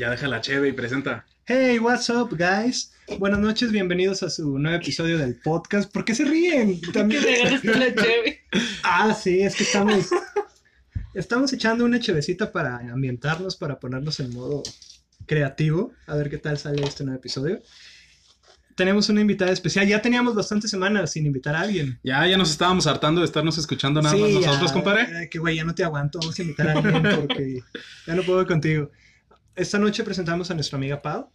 Ya deja la cheve y presenta. Hey, what's up, guys? Buenas noches, bienvenidos a su nuevo episodio del podcast. ¿Por qué se ríen? También... regalaste la cheve. Ah, sí, es que estamos, estamos echando una chevecita para ambientarnos, para ponernos en modo creativo, a ver qué tal sale este nuevo episodio. Tenemos una invitada especial. Ya teníamos bastantes semanas sin invitar a alguien. Ya, ya nos estábamos hartando de estarnos escuchando nada Sí, más ya, nosotros, compadre. eh, Que güey, ya no te aguanto. Vamos a invitar a alguien porque ya no puedo contigo. Esta noche presentamos a nuestra amiga Pau,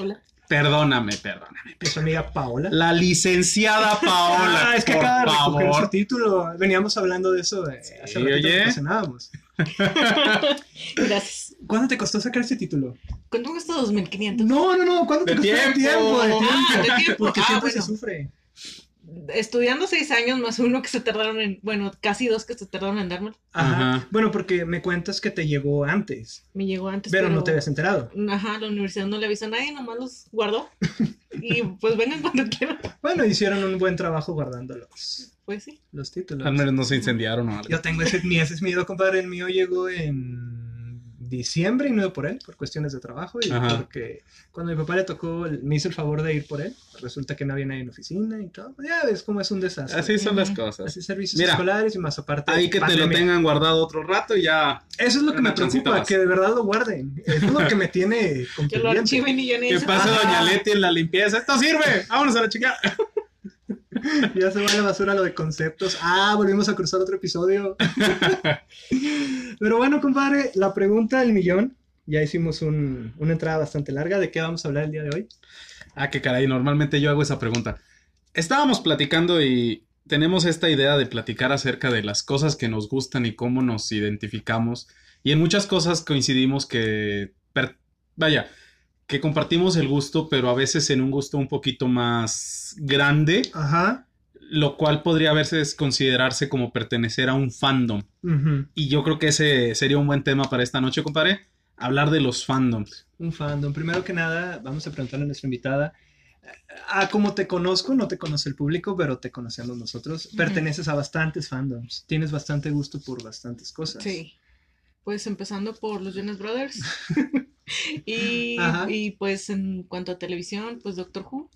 Hola. Perdóname, perdóname. nuestra amiga Paola. La licenciada Paola. Ah, es que por acaba de recoger favor. su título. Veníamos hablando de eso hace Sí, ratito oye. que cenábamos. Gracias. ¿Cuándo te costó sacar ese título? ¿Cuánto me costó 2500? No, no, no. ¿Cuándo te De costó el tiempo. tiempo? De tiempo. Ah, de tiempo. Porque Ah, siempre bueno. se sufre. Estudiando seis años más uno que se tardaron en. Bueno, casi dos que se tardaron en dármelo. Ajá. Ajá. Bueno, porque me cuentas que te llegó antes, Me llegó antes. pero, no te habías enterado. Ajá, la universidad no le avisó a nadie, nomás los guardó. y pues vengan cuando quieran. Bueno, hicieron un buen trabajo guardando los, Pues sí. los títulos. Al menos no se incendiaron o algo. Yo tengo ese, mi, ese es miedo, compadre. El mío llegó en diciembre y no por él, por cuestiones de trabajo y Ajá. porque cuando mi papá le tocó, me hizo el favor de ir por él. Resulta que no había nadie en la oficina y todo. Ya ves cómo es un desastre. Así son las cosas. Así servicios Mira, escolares y más aparte. Ahí que te lo pandemia. tengan guardado otro rato y ya. Eso es lo que me preocupa, más. que de verdad lo guarden. Es lo que me tiene Que lo archiven y yo ni pase Ajá. Doña Leti en la limpieza. ¡Esto sirve! ¡Vámonos a la chica! Ya se va a la basura lo de conceptos. Ah, volvimos a cruzar otro episodio. Pero bueno, compadre, la pregunta del millón. Ya hicimos un- una entrada bastante larga. ¿De qué vamos a hablar el día de hoy? Ah, qué caray, normalmente yo hago esa pregunta. Estábamos platicando y tenemos esta idea de platicar acerca de las cosas que nos gustan y cómo nos identificamos. Y en muchas cosas coincidimos que, vaya, que compartimos el gusto, pero a veces en un gusto un poquito más grande, Ajá. lo cual podría a veces considerarse como pertenecer a un fandom. Y yo creo que ese sería un buen tema para esta noche, compadre. Hablar de los fandoms. Un fandom. Primero que nada, vamos a preguntarle a nuestra invitada. Ah, como te conozco, no te conoce el público, pero te conocemos nosotros. Perteneces a bastantes fandoms. Tienes bastante gusto por bastantes cosas. Sí. Pues empezando por los Jonas Brothers. y, y pues en cuanto a televisión, pues Doctor Who.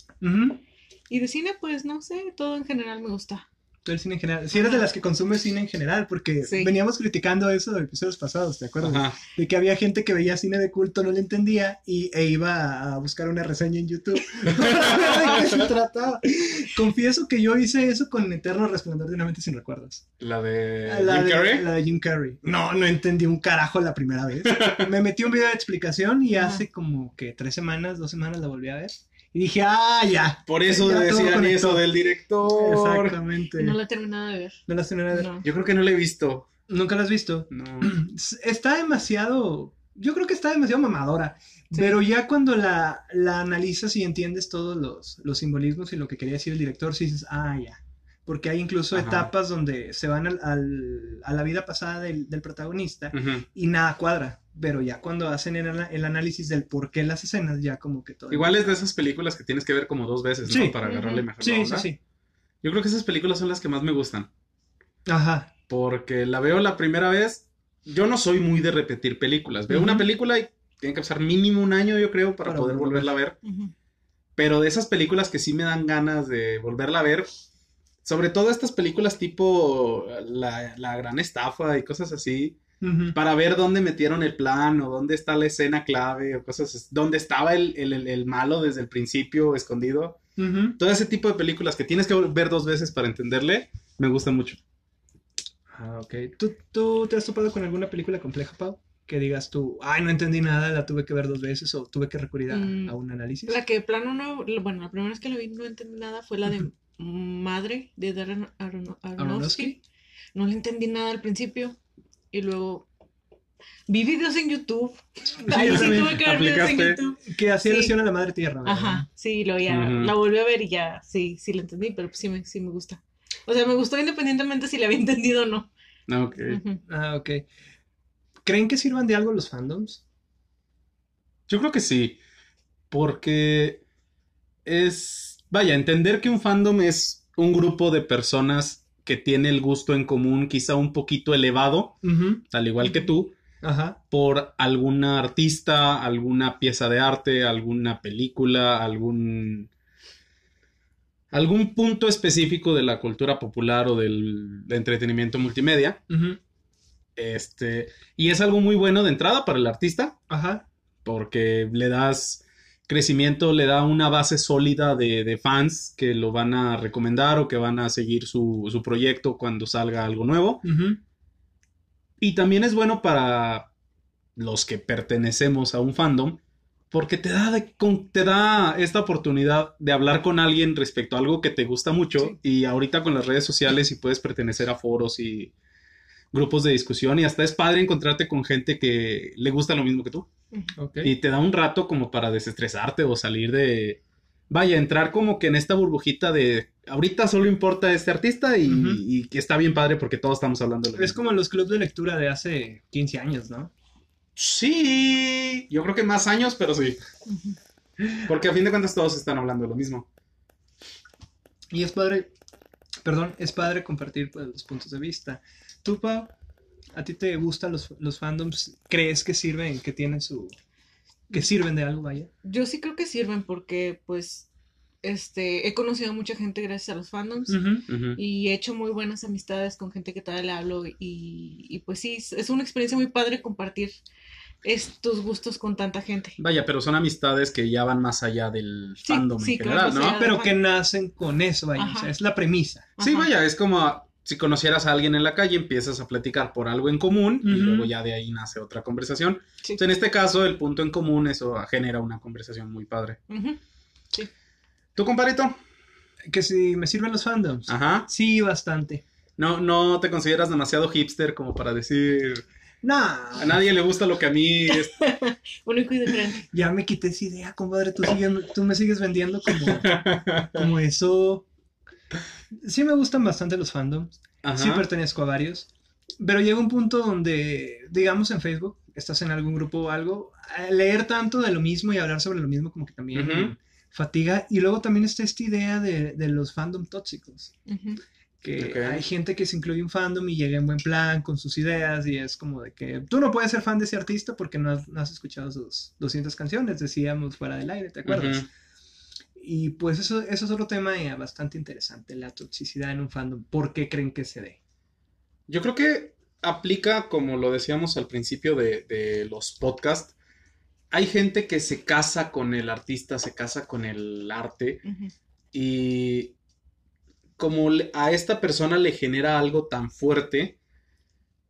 Y de cine, pues no sé, todo en general me gusta. Todo el cine en general. Si eres de las que consume cine en general, porque Sí. veníamos criticando eso de episodios pasados, ¿te acuerdas? Ajá. De que había gente que veía cine de culto, no le entendía y, e iba a buscar una reseña en YouTube. ¿De qué se trataba? Confieso que yo hice eso con Eterno Resplandor de una mente sin recuerdos. La de la, Jim de, Carrey. la de Jim Carrey. No, no entendí un carajo la primera vez. Me metí un video de explicación y Ajá. hace como que tres semanas, dos semanas la volví a ver. Y dije, ah, ya. Por eso Ya decían eso del director. Exactamente. No lo he terminado de ver. No la has terminado de ver. No. Yo creo que no lo he visto. ¿Nunca la has visto? No. Está demasiado. Yo creo que está demasiado mamadora. Sí. Pero ya cuando la, la analizas y entiendes todos los, los simbolismos y lo que quería decir el director, sí dices, ah, ya. Porque hay incluso Ajá. etapas donde se van al, al- a la vida pasada del, del protagonista y nada cuadra. Pero ya cuando hacen el, el análisis del por qué las escenas, ya como que todo. Igual es de esas películas que tienes que ver como dos veces, ¿no? Para agarrarle mejor la Sí, sí, onda. sí. Yo creo que esas películas son las que más me gustan. Ajá. Porque la veo la primera vez. Yo no soy muy de repetir películas. Veo una película y tiene que pasar mínimo un año, yo creo, para, Para poder volverla volverla a ver. Pero de esas películas que sí me dan ganas de volverla a ver. Sobre todo estas películas tipo La, la Gran Estafa y cosas así. Ujú. Para ver dónde metieron el plan o dónde está la escena clave o cosas así. Dónde estaba el, el- el- el malo desde el principio escondido. Ujú. Todo ese tipo de películas que tienes que ver dos veces para entenderle, me gustan mucho. Ah, ok. ¿Tú, ¿Tú te has topado con alguna película compleja, Pau? Que digas tú, ay, no entendí nada, la tuve que ver dos veces o tuve que recurrir a, Mm, a un análisis. La que de plano no, bueno, la primera vez que la vi no entendí nada fue la de Madre de Darren Aron- Aronofsky. Aronofsky. No le entendí nada al principio y luego vi videos en YouTube. Ahí yo sí tuve que ver videos en. YouTube. Que hacía Sí. alusión a la madre tierra. ¿verdad? Ajá, sí, lo ya, la volví a ver y ya, sí, sí la entendí, pero pues sí me, sí me gusta. O sea, me gustó independientemente si la había entendido o no. Ah, Ok. Ah, ok. ¿Creen que sirvan de algo los fandoms? Yo creo que sí. Porque es. Vaya, entender que un fandom es un grupo de personas que tiene el gusto en común, quizá un poquito elevado, Ujú. al igual que tú, Ajá. por alguna artista, alguna pieza de arte, alguna película, algún algún punto específico de la cultura popular o del entretenimiento multimedia. Este, y es algo muy bueno de entrada para el artista, Ajá. porque le das crecimiento, le da una base sólida de, de fans que lo van a recomendar o que van a seguir su, su proyecto cuando salga algo nuevo. Y también es bueno para los que pertenecemos a un fandom, porque te da, de- con- te da esta oportunidad de hablar con alguien respecto a algo que te gusta mucho. Y ahorita con las redes sociales y puedes pertenecer a foros y grupos de discusión y hasta es padre encontrarte con gente que le gusta lo mismo que tú. Y te da un rato como para desestresarte o salir de... Vaya, entrar como que en esta burbujita de... Ahorita solo importa este artista y, que está bien padre porque todos estamos hablando de lo Es mismo. como los clubes de lectura de hace 15 años, ¿no? Sí, yo creo que más años, pero sí. Porque a fin de cuentas todos están hablando de lo mismo. Y es padre, perdón, es padre compartir pues, los puntos de vista. ¿Tú, Pau, a ti te gustan los, los fandoms? ¿Crees que sirven, que tienen su... que sirven de algo, vaya? Yo sí creo que sirven porque, pues, este, he conocido a mucha gente gracias a los fandoms. Y he hecho muy buenas amistades con gente que todavía le hablo y, y pues sí, es- una experiencia muy padre compartir estos gustos con tanta gente. Vaya, pero son amistades que ya van más allá del Sí, fandom sí, en claro, general, sí, ¿no? Pero que nacen con eso, vaya. O sea, es la premisa. Sí, vaya, es como si conocieras a alguien en la calle, empiezas a platicar por algo en común y luego ya de ahí nace otra conversación. Sí. Entonces, en este caso, el punto en común, eso genera una conversación muy padre. Ujú. ¿Tú, compadrito? Que si me sirven los fandoms. Ajá. Sí, bastante. No, no te consideras demasiado hipster como para decir Nah, a nadie le gusta lo que a mí es... Único y diferente. ya me quité esa idea, compadre. Tú, sigues- tú me sigues vendiendo como, como eso. Sí me gustan bastante los fandoms. Ajá. Sí pertenezco a varios. Pero llega un punto donde, digamos en Facebook, estás en algún grupo o algo, eh, leer tanto de lo mismo y hablar sobre lo mismo como que también fatiga. Y luego también está esta idea de, de los fandom tóxicos. Que hay gente que se incluye un fandom y llega en buen plan con sus ideas y es como de que tú no puedes ser fan de ese artista porque no has, no has escuchado sus 200 canciones, decíamos fuera del aire, ¿te acuerdas? Ujú. Y pues eso, eso es otro tema eh, bastante interesante, la toxicidad en un fandom. ¿Por qué creen que se dé? Yo creo que aplica, como lo decíamos al principio de, de los podcasts, hay gente que se casa con el artista, se casa con el arte y como a esta persona le genera algo tan fuerte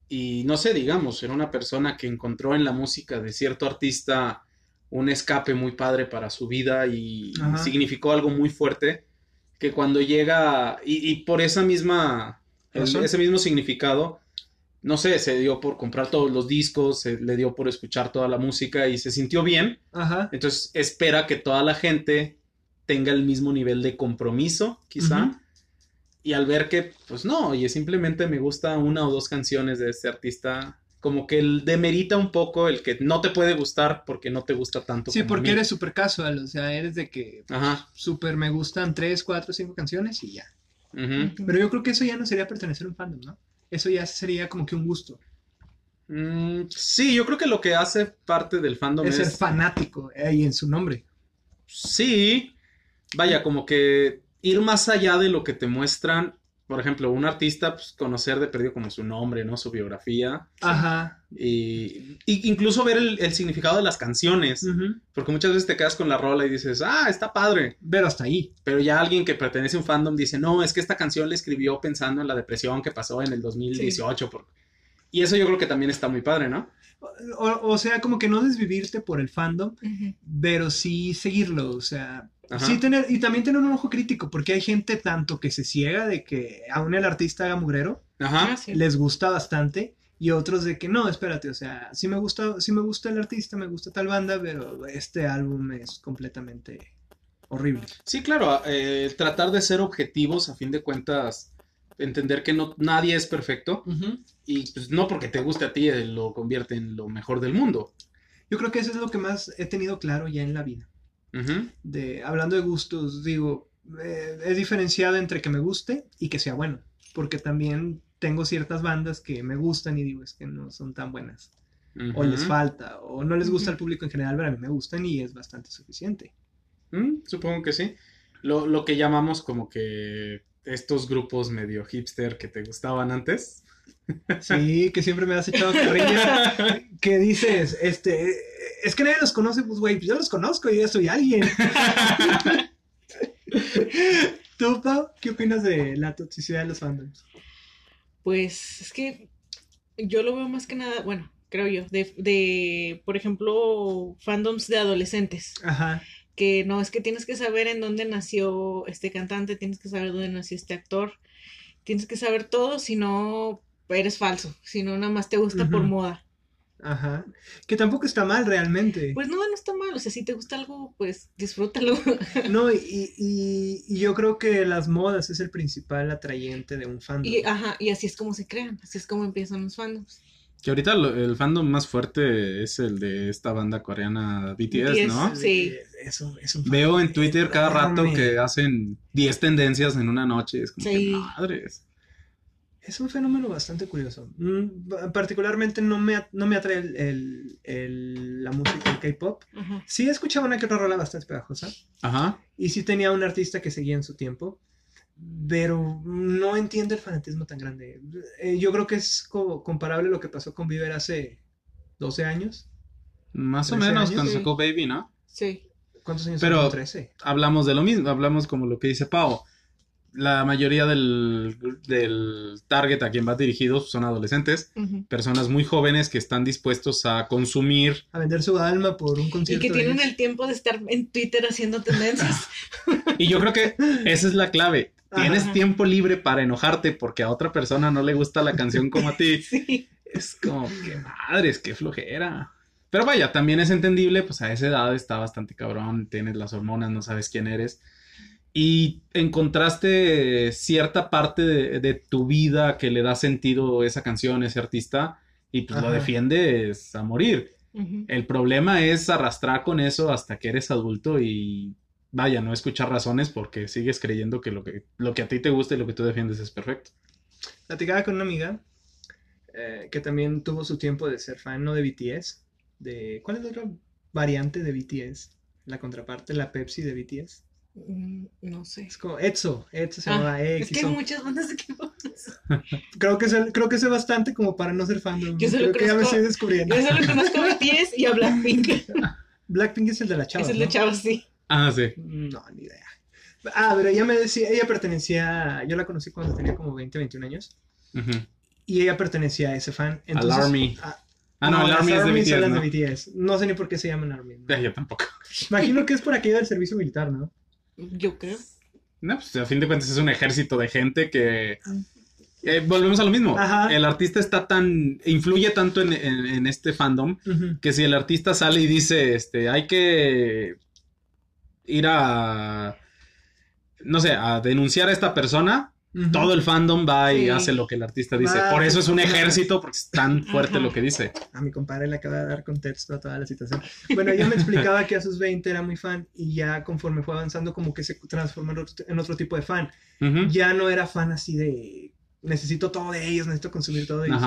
y no sé, digamos, era una persona que encontró en la música de cierto artista un escape muy padre para su vida y Ajá. significó algo muy fuerte que cuando llega y, y por esa misma el- ese mismo significado no sé, se dio por comprar todos los discos, se le dio por escuchar toda la música y se sintió bien Ajá. entonces espera que toda la gente tenga el mismo nivel de compromiso, quizá. Y al ver que, pues no, oye, simplemente me gusta una o dos canciones de este artista, como que el demerita un poco el que no te puede gustar porque no te gusta tanto. Sí, como a porque mí. eres súper casual, o sea, eres de que Ajá. súper me gustan tres, cuatro, cinco canciones y ya. Pero yo creo que eso ya no sería pertenecer a un fandom, ¿no? Eso ya sería como que un gusto. Mm, sí, yo creo que lo que hace parte del fandom Es es... ser fanático, eh, y en su nombre. Sí, vaya, como que ir más allá de lo que te muestran. Por ejemplo, un artista, pues conocer de perdido como su nombre, ¿no? Su biografía. Ajá. Y, y incluso ver el, el significado de las canciones. Porque muchas veces te quedas con la rola y dices, ah, está padre. Pero hasta ahí. Pero ya alguien que pertenece a un fandom dice, no, es que esta canción la escribió pensando en la depresión que pasó en el 2018. por-". Y eso yo creo que también está muy padre, ¿no? O, o sea, como que no desvivirte por el fandom, pero sí seguirlo, o sea, Ajá. sí tener, y también tener un ojo crítico, porque hay gente tanto que se ciega de que aún el artista haga mugrero, Ajá. Ah, les gusta bastante, y otros de que no, espérate, o sea, sí me gusta, sí me gusta el artista, me gusta tal banda, pero este álbum es completamente horrible. Sí, claro, eh, tratar de ser objetivos a fin de cuentas, entender que no, nadie es perfecto y pues no porque te guste a ti eh, lo convierte en lo mejor del mundo. Yo creo que eso es lo que más he tenido claro ya en la vida. De hablando de gustos, digo, eh, he diferenciado entre que me guste y que sea bueno, porque también tengo ciertas bandas que me gustan y digo, es que no son tan buenas. o les falta, o no les gusta al público en general, pero a mí me gustan y es bastante suficiente. Mm, supongo que sí. Lo, lo que llamamos como que estos grupos medio hipster que te gustaban antes. Sí, que siempre me has echado carrilla. que dices, este, es que nadie los conoce, pues güey, yo los conozco, yo ya soy alguien. ¿Tú, Pau, qué opinas de la toxicidad de los fandoms? Pues es que yo lo veo más que nada, bueno, creo yo, de, de por ejemplo, fandoms de adolescentes. Ajá que no es que tienes que saber en dónde nació este cantante, tienes que saber dónde nació este actor, tienes que saber todo, si no eres falso, si no nada más te gusta por moda. Ajá. Que tampoco está mal realmente. Pues no, no está mal. O sea, si te gusta algo, pues disfrútalo. No, y, y, yo creo que las modas es el principal atrayente de un fandom. Y, ajá, y así es como se crean, así es como empiezan los fandoms. Que ahorita el fandom más fuerte es el de esta banda coreana BTS, ¿no? Sí. Veo en Twitter cada rato que hacen 10 tendencias en una noche. Es como que madres. Es un fenómeno bastante curioso. Mm, particularmente no me, no me atrae el, el, la música, el K-pop. Sí escuchaba una que otra rola bastante pegajosa. Ajá. Y sí tenía un artista que seguía en su tiempo pero no entiendo el fanatismo tan grande. Eh, yo creo que es comparable a lo que pasó con Bieber hace 12 años. Más o menos cuando sacó Baby, ¿no? Sí. ¿Cuántos años Pero 13. hablamos de lo mismo, hablamos como lo que dice Pau. La mayoría del, del target a quien va dirigido son adolescentes, personas muy jóvenes que están dispuestos a consumir. A vender su alma por un concierto. Y que tienen el tiempo de estar en Twitter haciendo tendencias. y yo creo que esa es la clave tienes tiempo libre para enojarte porque a otra persona no le gusta la canción como a ti. sí. Es como que madres, qué flojera. Pero vaya, también es entendible, pues a esa edad está bastante cabrón, tienes las hormonas, no sabes quién eres. Y encontraste cierta parte de, tu vida que le da sentido a esa canción, ese artista, y pues lo defiendes a morir. El problema es arrastrar con eso hasta que eres adulto y vaya, no escuchar razones porque sigues creyendo que lo que, lo que a ti te gusta y lo que tú defiendes es perfecto. Platicaba con una amiga eh, que también tuvo su tiempo de ser fan, no de BTS, de... ¿Cuál es la otra variante de BTS? La contraparte, la Pepsi de BTS. Mm, no sé. Es como EXO, EXO se llama ah, Es que hay muchas bandas de creo que sé, creo que sé bastante como para no ser fan de Yo creo que ya me estoy descubriendo. Yo solo conozco a BTS y a Blackpink. Blackpink es el de la chava. Es el de chava, sí. Ah, sí. No, ni idea. Ah, pero ella me decía, ella pertenecía, yo la conocí cuando tenía como 20, 21 años. Y ella pertenecía a ese fan. Entonces, al Army. ah, no, el Army es de BTS, ¿no? de BTS. No sé ni por qué se llaman Army. ¿no? Yo tampoco. Imagino que es por aquello del servicio militar, ¿no? Yo creo. No, pues a fin de cuentas es un ejército de gente que... Eh, volvemos a lo mismo. El artista está tan. influye tanto en, en, este fandom que si el artista sale y dice, este, hay que ir a, no sé, a denunciar a esta persona, todo el fandom va y hace lo que el artista dice. Por eso es un ejército, porque es tan fuerte lo que dice. A mi compadre le acaba de dar contexto a toda la situación. Bueno, ella me explicaba que a sus 20 era muy fan y ya conforme fue avanzando como que se transformó en otro, tipo de fan. Ya no era fan así de necesito todo de ellos, necesito consumir todo de ellos.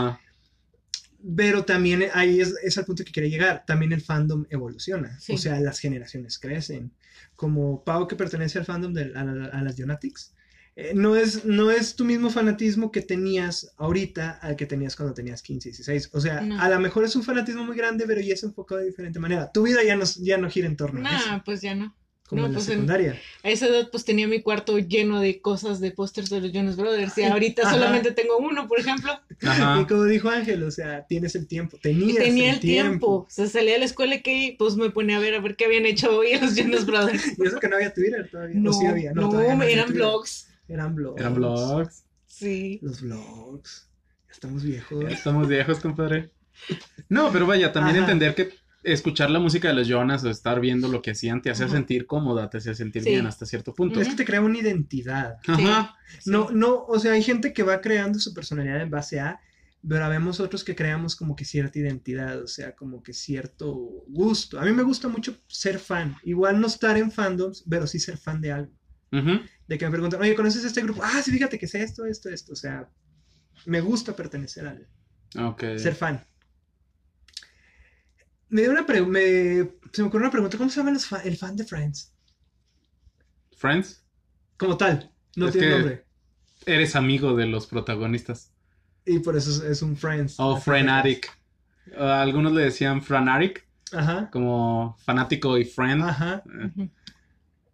Pero también ahí es, es, al punto que quiere llegar. También el fandom evoluciona. O sea, las generaciones crecen. Como Pau, que pertenece al fandom de a, las Dionatics. Eh, no, es, no es tu mismo fanatismo que tenías ahorita al que tenías cuando tenías 15, 16. O sea, a lo mejor es un fanatismo muy grande, pero ya es enfocado de diferente manera. Tu vida ya no, ya no gira en torno a eso. pues ya no como en la pues, secundaria. a esa edad pues tenía mi cuarto lleno de cosas, de pósters de los Jonas Brothers y ahorita solamente tengo uno, por ejemplo. Y como dijo Ángel, o sea, tienes el tiempo, tenías tenía el, tiempo. O sea, salía a la escuela y pues me ponía a ver a ver qué habían hecho hoy los Jonas Brothers. y eso que no había Twitter todavía. No, sí había. No, eran blogs. Eran blogs. Eran blogs. Sí. Los blogs. Ya estamos viejos. estamos viejos, compadre. No, pero vaya, también entender que escuchar la música de los Jonas o estar viendo lo que hacían te hace sentir cómoda, te hace sentir bien hasta cierto punto. Es que te crea una identidad. Ajá. No, no, o sea, hay gente que va creando su personalidad en base a, pero vemos otros que creamos como que cierta identidad, o sea, como que cierto gusto. A mí me gusta mucho ser fan, igual no estar en fandoms, pero sí ser fan de algo. De que me preguntan, oye, ¿conoces este grupo? Ah, sí, fíjate que sé esto, esto, esto. O sea, me gusta pertenecer a él. Okay. Ser fan. Me dio una pre- me, se me ocurrió una pregunta. ¿Cómo se llama los fa- el fan de Friends? Friends, Como tal. No Es tiene nombre. eres amigo de los protagonistas. Y por eso es, es un Friends. O Así Frenatic. Uh, algunos le decían Franatic, Ajá. como fanático y friend. Ajá. Eh.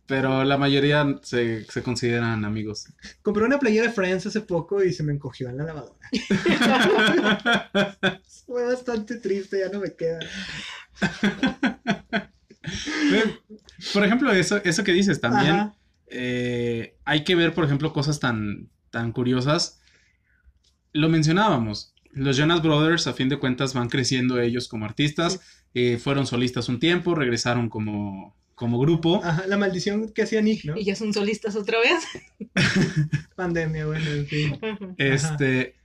Pero la mayoría se, se consideran amigos. Compré una playera de Friends hace poco y se me encogió en la lavadora. Fue bastante triste, ya no me queda. Por ejemplo, eso, eso que dices también. Eh, hay que ver, por ejemplo, cosas tan, tan curiosas. Lo mencionábamos. Los Jonas Brothers, a fin de cuentas, van creciendo ellos como artistas. eh, fueron solistas un tiempo, regresaron como, como grupo. Ajá, la maldición que hacía Nick, ¿no? Y ya son solistas otra vez. Pandemia, bueno, en fin. Este,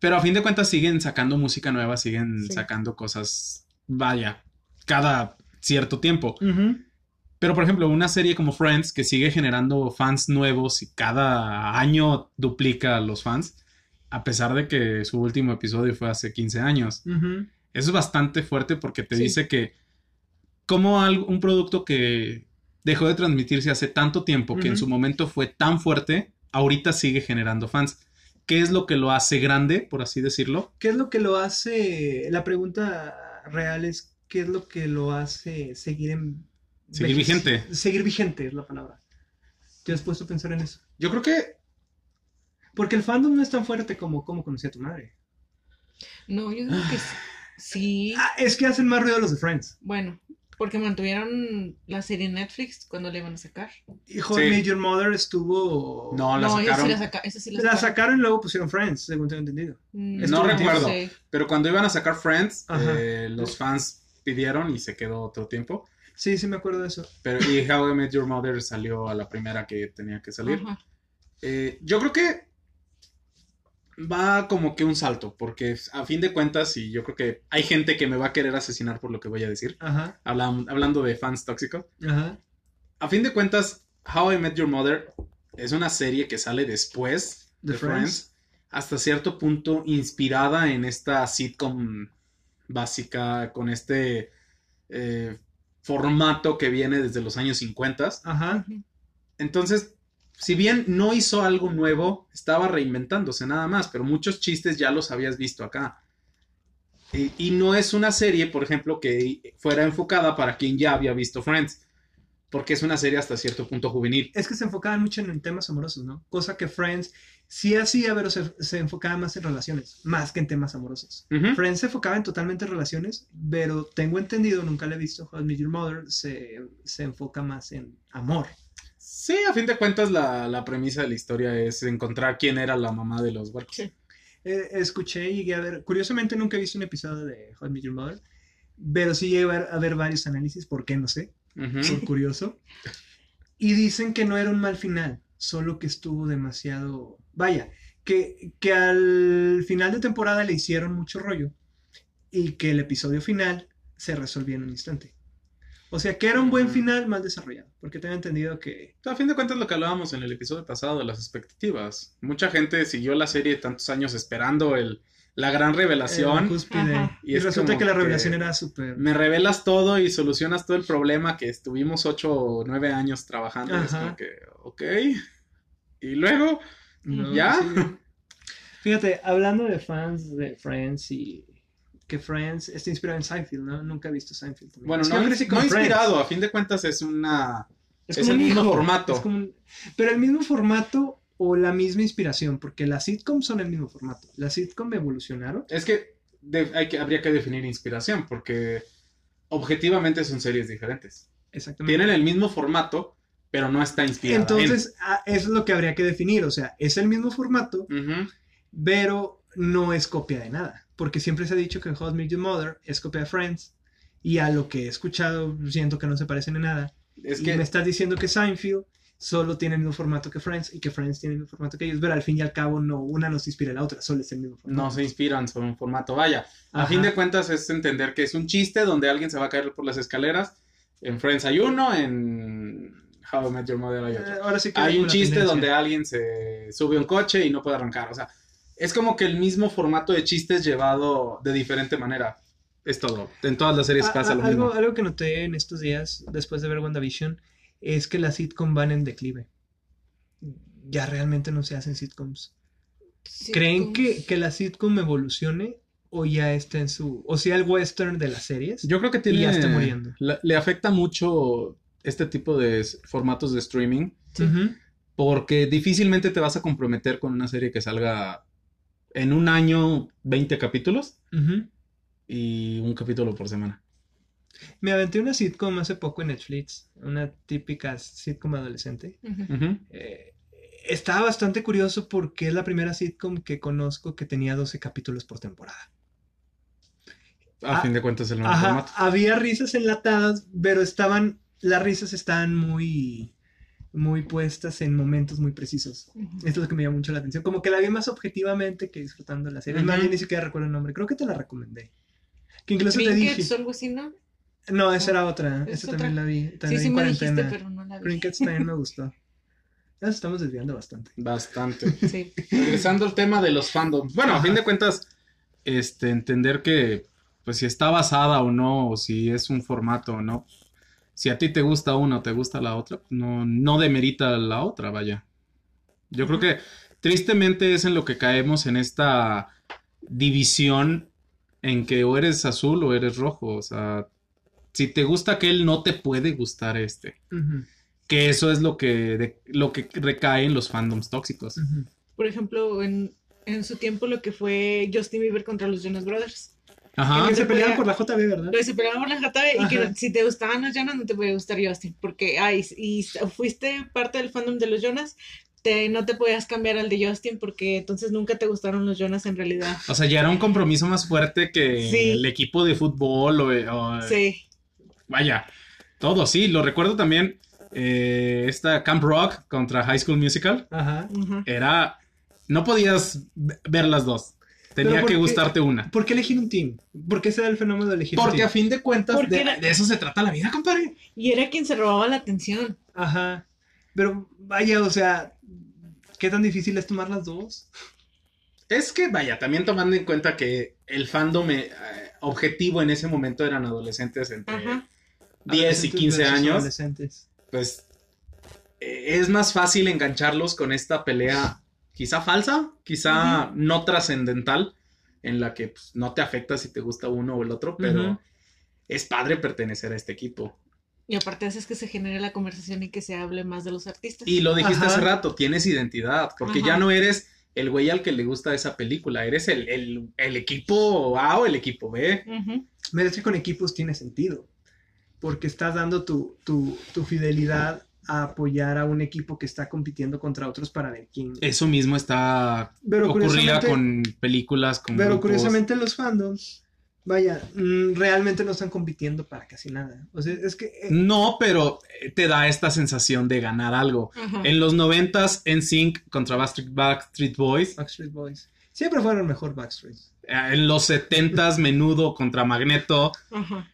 pero a fin de cuentas siguen sacando música nueva, siguen Sí. sacando cosas, vaya, cada cierto tiempo. Pero por ejemplo, una serie como Friends que sigue generando fans nuevos y cada año duplica a los fans, a pesar de que su último episodio fue hace 15 años. Eso es bastante fuerte porque te Sí. dice que como algo- un producto que dejó de transmitirse hace tanto tiempo, que en su momento fue tan fuerte, ahorita sigue generando fans. ¿Qué es lo que lo hace grande, por así decirlo? ¿Qué es lo que lo hace? La pregunta real es: ¿qué es lo que lo hace seguir en. Seguir vigente. Seguir vigente es la palabra. ¿Te has puesto a pensar en eso? Yo creo que Porque el fandom no es tan fuerte como cómo conocí a tu madre. No, yo creo que sí. sí. Ah, es que hacen más ruido los de Friends. Bueno, porque mantuvieron la serie en Netflix cuando la iban a sacar. Y Hot Sí. Made Your Mother estuvo. no, la no, esa sacaron. sí la, saca, esa sí la, La sacaron. sacaron y luego pusieron Friends, según tengo entendido. Mm, No recuerdo. sí. Pero cuando iban a sacar Friends, eh, los fans pidieron y se quedó otro tiempo. Sí, sí me acuerdo de eso. Pero y How I Met Your Mother salió a la primera que tenía que salir. Ajá. Eh, yo creo que va como que un salto, porque a fin de cuentas, y yo creo que hay gente que me va a querer asesinar por lo que voy a decir, Ajá, hablan- hablando de fans tóxicos. ajá. A fin de cuentas, How I Met Your Mother es una serie que sale después De Friends. Friends, hasta cierto punto inspirada en esta sitcom básica, con este eh, formato que viene desde los años 50. Ajá. Entonces, si bien no hizo algo nuevo, estaba reinventándose nada más, pero muchos chistes ya los habías visto acá. Y, y no es una serie, por ejemplo, que fuera enfocada para quien ya había visto Friends, porque es una serie hasta cierto punto juvenil. Es que se enfocaban mucho en temas amorosos, ¿no? Cosa que Friends sí hacía, pero se, se enfocaba más en relaciones, más que en temas amorosos. Friends se enfocaba en totalmente relaciones, pero tengo entendido, nunca la he visto, How I Met Your Mother se, se enfoca más en amor. Sí, a fin de cuentas, la, la premisa de la historia es encontrar quién era la mamá de los barcos. Sí. Eh, escuché y llegué a ver, curiosamente nunca he visto un episodio de Met Your Mother, pero sí llegué a ver, varios análisis, ¿por qué? No sé, Ujú. por curioso. Y dicen que no era un mal final, solo que estuvo demasiado... Vaya, que, que al final de temporada le hicieron mucho rollo y que el episodio final se resolvió en un instante. O sea, que era un buen final mal desarrollado, porque tengo entendido que... A fin de cuentas, lo que hablábamos en el episodio pasado de las expectativas. Mucha gente siguió la serie tantos años esperando el, la gran revelación. la. Y, Y es resulta que la que- revelación era súper... me revelas todo y solucionas todo el problema que estuvimos ocho o nueve años trabajando. Es como que, ok. Y luego, No, ¿Ya? sí. Fíjate, hablando de fans de Friends y que Friends está inspirado en Seinfeld, ¿no? Nunca he visto Seinfeld. también. bueno, Es no, no Friends. inspirado, a fin de cuentas es una... es como el un mismo hijo, formato. es como un- Pero el mismo formato o la misma inspiración, porque las sitcoms son el mismo formato. Las sitcoms evolucionaron. Es que, de- hay que habría que definir inspiración porque objetivamente son series diferentes. Exactamente. Tienen el mismo formato, pero no está inspirada Entonces, ah, eso es lo que habría que definir. O sea, es el mismo formato, pero no es copia de nada. Porque siempre se ha dicho que How I Met Your Mother es copia de Friends. Y a lo que he escuchado, siento que no se parecen en nada. Es y que me estás diciendo que Seinfeld solo tiene el mismo formato que Friends y que Friends tiene el mismo formato que ellos, pero al fin y al cabo no, una no se inspira en la otra, solo es el mismo formato. no se inspiran sobre un formato. Vaya, a Ajá. fin de cuentas es entender que es un chiste donde alguien se va a caer por las escaleras. En Friends hay uno, en How I Met Your Mother hay otro. Eh, ahora sí que Hay un chiste tendencia. donde alguien se sube a un coche y no puede arrancar. O sea, es como que el mismo formato de chistes llevado de diferente manera. es todo. En todas las series A- pasa a- lo algo, mismo. algo que noté en estos días, después de ver WandaVision, es que las sitcom van en declive. Ya realmente no se hacen sitcoms. Sí, ¿Creen que, que la sitcom evolucione o ya está en su... o sea, el western de las series? Yo creo que tiene. ya está muriendo. la- le afecta mucho este tipo de formatos de streaming. Sí. Porque difícilmente te vas a comprometer con una serie que salga en un año 20 capítulos y un capítulo por semana. Me aventé una sitcom hace poco en Netflix, una típica sitcom adolescente. Eh, estaba bastante curioso porque es la primera sitcom que conozco que tenía 12 capítulos por temporada. A fin de cuentas, el nuevo Ajá, formato. había risas enlatadas, pero estaban, las risas estaban muy, muy puestas en momentos muy precisos. Esto es lo que me llamó mucho la atención. Como que la vi más objetivamente que disfrutando la serie. Ujú. yo ni siquiera recuerdo el nombre. Creo que te la recomendé. Que incluso te dije. o algo así, ¿no? No, esa era otra. ¿Es Esa también la vi. Sí, También sí en me dijiste, pero no la vi. Trinkets también me gustó. Ya nos estamos desviando bastante. Bastante. Sí. Regresando al tema de los fandoms. Bueno, a fin de cuentas, este, entender que, pues, si está basada o no, o si es un formato o no. Si a ti te gusta una o te gusta la otra, no, no demerita la otra, vaya. Yo creo que tristemente es en lo que caemos en esta división en que o eres azul o eres rojo. O sea, si te gusta aquel, no te puede gustar este. Que eso es lo que, de- lo que recae en los fandoms tóxicos. Por ejemplo, en, en su tiempo lo que fue Justin Bieber contra los Jonas Brothers. Ajá. Que no se peleaban por la JB, ¿verdad? Que se peleaban por la JB y Ajá. que si te gustaban los Jonas no te podía gustar Justin. Porque, ay, y fuiste parte del fandom de los Jonas, te, no te podías cambiar al de Justin porque entonces nunca te gustaron los Jonas en realidad. O sea, ya era un compromiso más fuerte que Sí. el equipo de fútbol o, o- Sí. vaya, todo, sí. Lo recuerdo también, eh, esta Camp Rock contra High School Musical. Ajá. Era, no podías ver las dos. Tenía Pero ¿por que qué? gustarte una. ¿Por qué elegir un team? ¿Por qué se da el fenómeno de elegir un Porque a team? fin de cuentas, Porque de, era- de eso se trata la vida, compadre. Y era quien se robaba la atención. Ajá. Pero vaya, o sea, ¿qué tan difícil es tomar las dos? Es que, vaya, también tomando en cuenta que el fandom eh, objetivo en ese momento eran adolescentes entre Ajá. 10 y Adolescentes 15 versus años. Adolescentes. pues eh, es más fácil engancharlos con esta pelea quizá falsa, quizá no trascendental, en la que pues, no te afecta si te gusta uno o el otro, pero es padre pertenecer a este equipo. Y aparte haces que se genere la conversación y que se hable más de los artistas. Y lo dijiste Ajá. hace rato, tienes identidad, porque Ajá. ya no eres el güey al que le gusta esa película, eres el, el- el equipo A o el equipo B. Ujú. Me que con equipos tiene sentido. Porque estás dando tu, tu, tu fidelidad a apoyar a un equipo que está compitiendo contra otros para ver quién. Eso mismo está Pero ocurría con películas, con Pero grupos. curiosamente los fandoms, vaya, mm, realmente no están compitiendo para casi nada. O sea, es que... eh, No, pero eh, te da esta sensación de ganar algo. En los noventas, NSYNC contra Backstreet, Backstreet Boys. Backstreet Boys. Siempre fueron mejor Backstreet. Eh, En los setentas, Menudo contra Magneto. Ajá.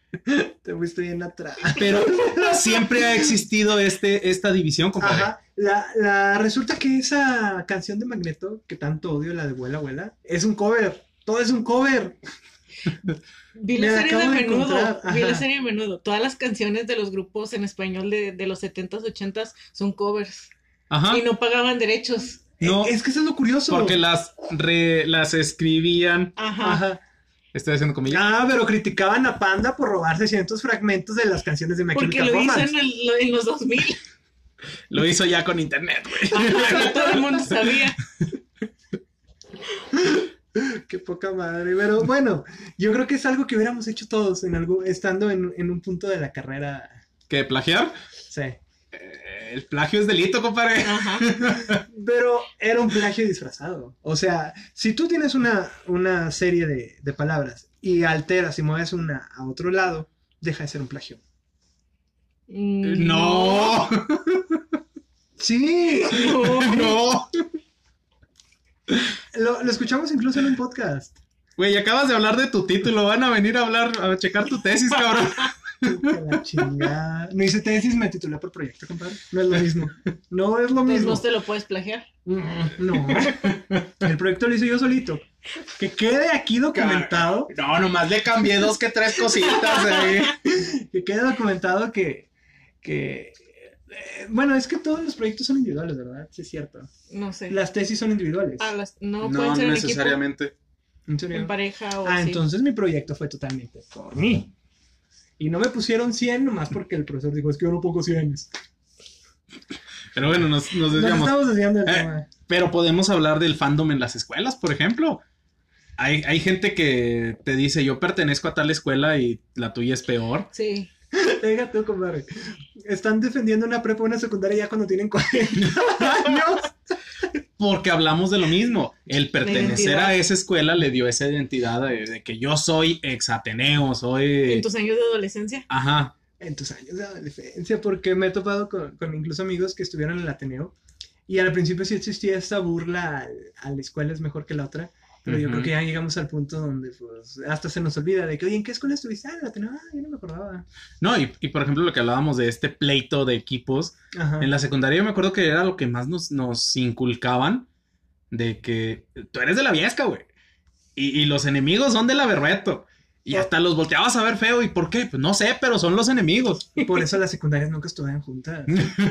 Te fuiste bien atrás. Pero siempre ha existido este, esta división, compadre. Ajá. La, la- resulta que esa canción de Magneto, que tanto odio, la de Vuela, Vuela, es un cover. Todo es un cover. Vi la serie de menudo. Vi la serie de menudo. Todas las canciones de los grupos en español de, de los 70s, 80s son covers. Ajá. Y no pagaban derechos. No, Eh, es que eso es lo curioso. porque las, re- las escribían. Ajá. Ajá. Estoy haciendo comillas. Ah, pero criticaban a Panda por robarse ciertos fragmentos de las canciones de My Porque lo hizo en, el- en los 2000. Lo hizo ya con internet, güey. Todo el mundo sabía. Qué poca madre. Pero bueno, yo creo que es algo que hubiéramos hecho todos en algo, estando en, en un punto de la carrera. ¿Qué? ¿Plagiar? Sí. Eh, el plagio es delito, compadre. Ajá. Pero era un plagio disfrazado. O sea, si tú tienes una, una serie de, de palabras y alteras y mueves una a otro lado, deja de ser un plagio. Mm, No, Sí, No. no. lo, lo escuchamos incluso en un podcast. Güey, acabas de hablar de tu título. Van a venir a hablar, a checar tu tesis, cabrón. Que la chingada. No hice tesis, me titulé por proyecto, compadre. No es lo mismo. No es lo Pues mismo. no te lo puedes plagiar. Mm, No. El proyecto lo hice yo solito. que quede aquí documentado. No, nomás le cambié dos que tres cositas que quede documentado que, que eh, bueno, es que todos los proyectos son individuales, ¿verdad? Sí, es cierto. No sé. Las tesis son individuales. Ah, las, no, No pueden ser en equipo, necesariamente. ¿En serio? en pareja o Ah, así. entonces mi proyecto fue totalmente por mí. Y no me pusieron 100 nomás porque el profesor dijo, es que yo no pongo 100. Nos Pero bueno, nos, nos desviamos. estamos desviando del Eh, tema. Pero podemos hablar del fandom en las escuelas, por ejemplo. Hay, hay gente que te dice, yo pertenezco a tal escuela y la tuya es peor. Sí. Deja tú, compadre. Están defendiendo una prepa o una secundaria ya cuando tienen 40 años. Porque hablamos de lo mismo. El pertenecer a esa escuela le dio esa identidad de, de que yo soy ex Ateneo, soy... En tus años de adolescencia. Ajá. En tus años de adolescencia, porque me he topado con, con incluso amigos que estuvieron en el Ateneo. Y al principio sí existía esta burla al- a la escuela es mejor que la otra. Pero yo creo que ya llegamos al punto donde pues hasta se nos olvida de que, oye, ¿en qué escuela estuviste? Ah, Ateneo. Ah, yo no me acordaba. No, y, y por ejemplo lo que hablábamos de este pleito de equipos, Ajá. en la secundaria yo me acuerdo que era lo que más nos, nos inculcaban, de que tú eres de la Viesca, güey. Y, y los enemigos son de la Berreto. Y Oh. hasta los volteabas a ver feo. ¿Y por qué? Pues no sé, pero son los enemigos. Por eso las secundarias nunca estuvieron juntas.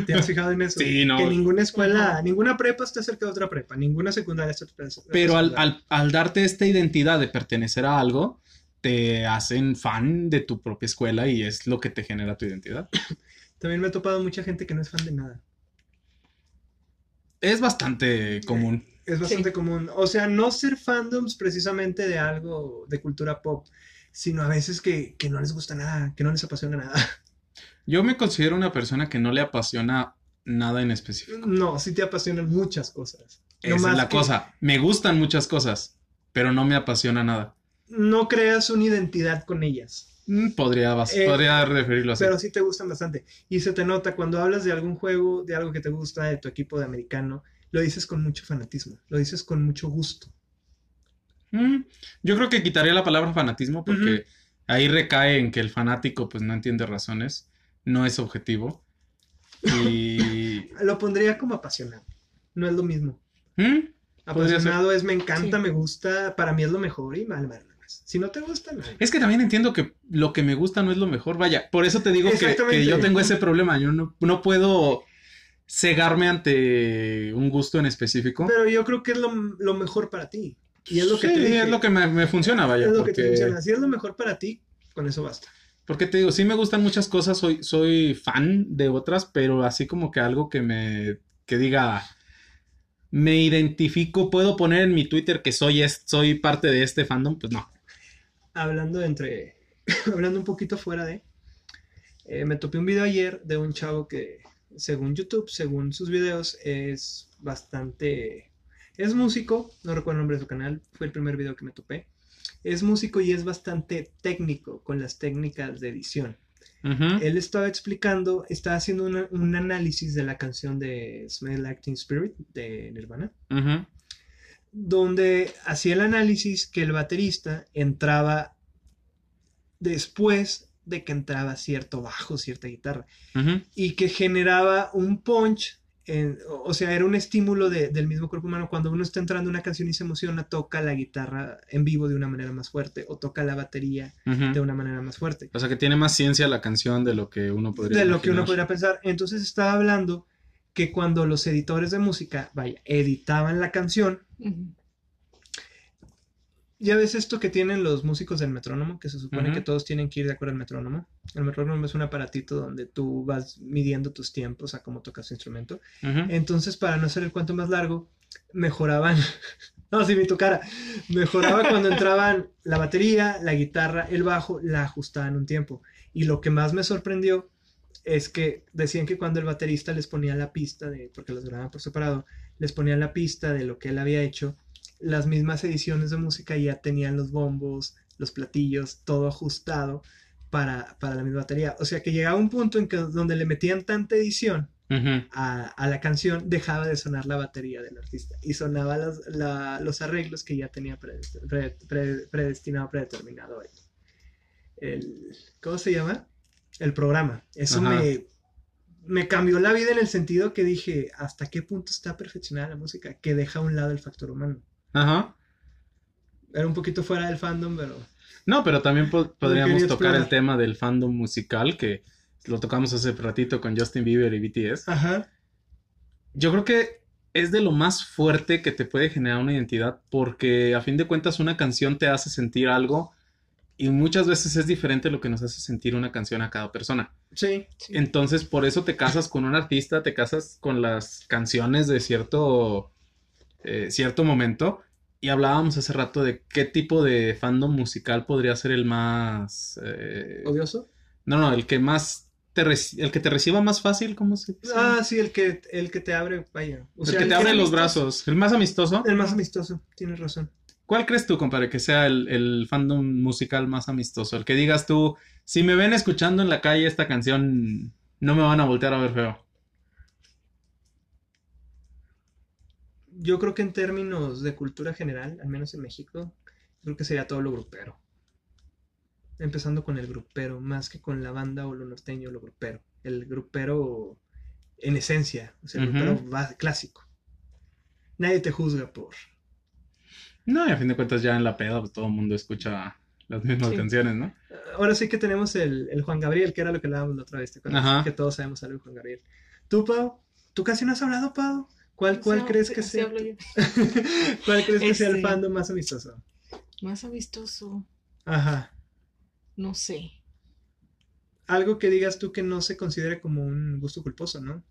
¿Te has fijado en eso? Sí, no. Que ninguna escuela, ninguna prepa está cerca de otra prepa, ninguna secundaria está cerca de otra Pero al, al, al darte esta identidad de pertenecer a algo, te hacen fan de tu propia escuela y es lo que te genera tu identidad. También me he topado mucha gente que no es fan de nada. Es bastante común. Es bastante Sí. común. O sea, no ser fandoms precisamente de algo de cultura pop, sino a veces que, que no les gusta nada, que no les apasiona nada. Yo me considero una persona que no le apasiona nada en específico. No, sí te apasionan muchas cosas. Esa es la que cosa. Me gustan muchas cosas, pero no me apasiona nada. No creas una identidad con ellas, Mm, Podría, Eh, podría referirlo así. pero sí te gustan bastante. Y se te nota cuando hablas de algún juego, de algo que te gusta, de tu equipo de americano, lo dices con mucho fanatismo, lo dices con mucho gusto. Mm, Yo creo que quitaría la palabra fanatismo porque ahí recae en que el fanático pues no entiende razones, no es objetivo. Y... Lo pondría como apasionado. No es lo mismo. Mm. Apasionado es me encanta, Sí. me gusta, para mí es lo mejor y mal, mal. Si no te gusta, no. Es que también entiendo que lo que me gusta no es lo mejor. Vaya, por eso te digo que, yo tengo ese problema. Yo no, no puedo cegarme ante un gusto en específico. Pero yo creo que es lo, lo mejor para ti. Y es lo que Sí, te dije. es lo que me, me funciona, vaya. Es lo que te funciona. Si es lo mejor para ti, con eso basta. Porque te digo, sí me gustan muchas cosas, soy, soy fan de otras, pero así como que algo que me, que diga, me identifico, puedo poner en mi Twitter que soy, es, soy parte de este fandom, pues no. Hablando entre. hablando un poquito fuera de. eh, me topé un video ayer de un chavo que, según YouTube, según sus videos, es bastante. Es músico, no recuerdo el nombre de su canal, fue el primer video que me topé. Es músico y es bastante técnico con las técnicas de edición. Él estaba explicando, estaba haciendo una- un análisis de la canción de Smell Like Teen Spirit de Nirvana, donde hacía el análisis que el baterista entraba después de que entraba cierto bajo, cierta guitarra, y que generaba un punch, en- o sea, era un estímulo de- del mismo cuerpo humano. Cuando uno está entrando a una canción y se emociona, toca la guitarra en vivo de una manera más fuerte, o toca la batería de una manera más fuerte. O sea que tiene más ciencia la canción de lo que uno podría de lo que uno podría pensar. Entonces estaba hablando que cuando los editores de música, vaya, editaban la canción. Ya ves esto que tienen los músicos del metrónomo, que se supone que todos tienen que ir de acuerdo al metrónomo. El metrónomo es un aparatito donde tú vas midiendo tus tiempos a cómo tocas tu instrumento. Entonces, para no hacer el cuento más largo, mejoraban. No, sí, vi tu cara. Mejoraba cuando entraban la batería, la guitarra, el bajo, la ajustaban un tiempo. Y lo que más me sorprendió es que decían que cuando el baterista les ponía la pista de, porque los grababan por separado, les ponía la pista de lo que él había hecho, las mismas ediciones de música ya tenían los bombos, los platillos, todo ajustado para, para la misma batería. O sea que llegaba un punto en que donde le metían tanta edición a, a la canción, dejaba de sonar la batería del artista y sonaba los, la- los arreglos que ya tenía predest- pre- pre- predestinado, predeterminado el, el- ¿cómo se llama? El programa. Eso Ajá. me, me cambió la vida en el sentido que dije, ¿hasta qué punto está perfeccionada la música? Que deja a un lado el factor humano. Ajá. Era un poquito fuera del fandom, pero... No, pero también podríamos tocar el tema del fandom musical, que lo tocamos hace ratito con Justin Bieber y BTS. Ajá. Yo creo que es de lo más fuerte que te puede generar una identidad, porque a fin de cuentas una canción te hace sentir algo y muchas veces es diferente lo que nos hace sentir una canción a cada persona. Sí. Entonces, por eso te casas con un artista, te casas con las canciones de cierto, eh, cierto momento. Y hablábamos hace rato de qué tipo de fandom musical podría ser el más... Eh, ¿Odioso? No, no, el que más te el que te reciba más fácil, ¿cómo se dice? Ah, sí, el que, el que te abre, vaya. el que te abre los brazos. ¿El más amistoso? El más amistoso, tienes razón. ¿Cuál crees tú, compadre, que sea el, fandom musical más amistoso? El que digas tú, si me ven escuchando en la calle esta canción, no me van a voltear a ver feo. Yo creo que en términos de cultura general, al menos en México, creo que sería todo lo grupero. Empezando con el grupero, más que con la banda o lo norteño, lo grupero. El grupero en esencia, o sea, el grupero clásico. Nadie te juzga por no, y a fin de cuentas ya en la peda pues, todo el mundo escucha las mismas canciones, ¿no? Ahora sí que tenemos el, Juan Gabriel, que era lo que hablábamos la otra vez, que todos sabemos algo de Juan Gabriel. Tú, Pau, ¿tú casi no has hablado, Pau? ¿Cuál, cuál crees que sea? ¿Cuál crees que sea el este, fandom más amistoso? Más amistoso. Ajá. No sé. Algo que digas tú que no se considere como un gusto culposo, ¿no?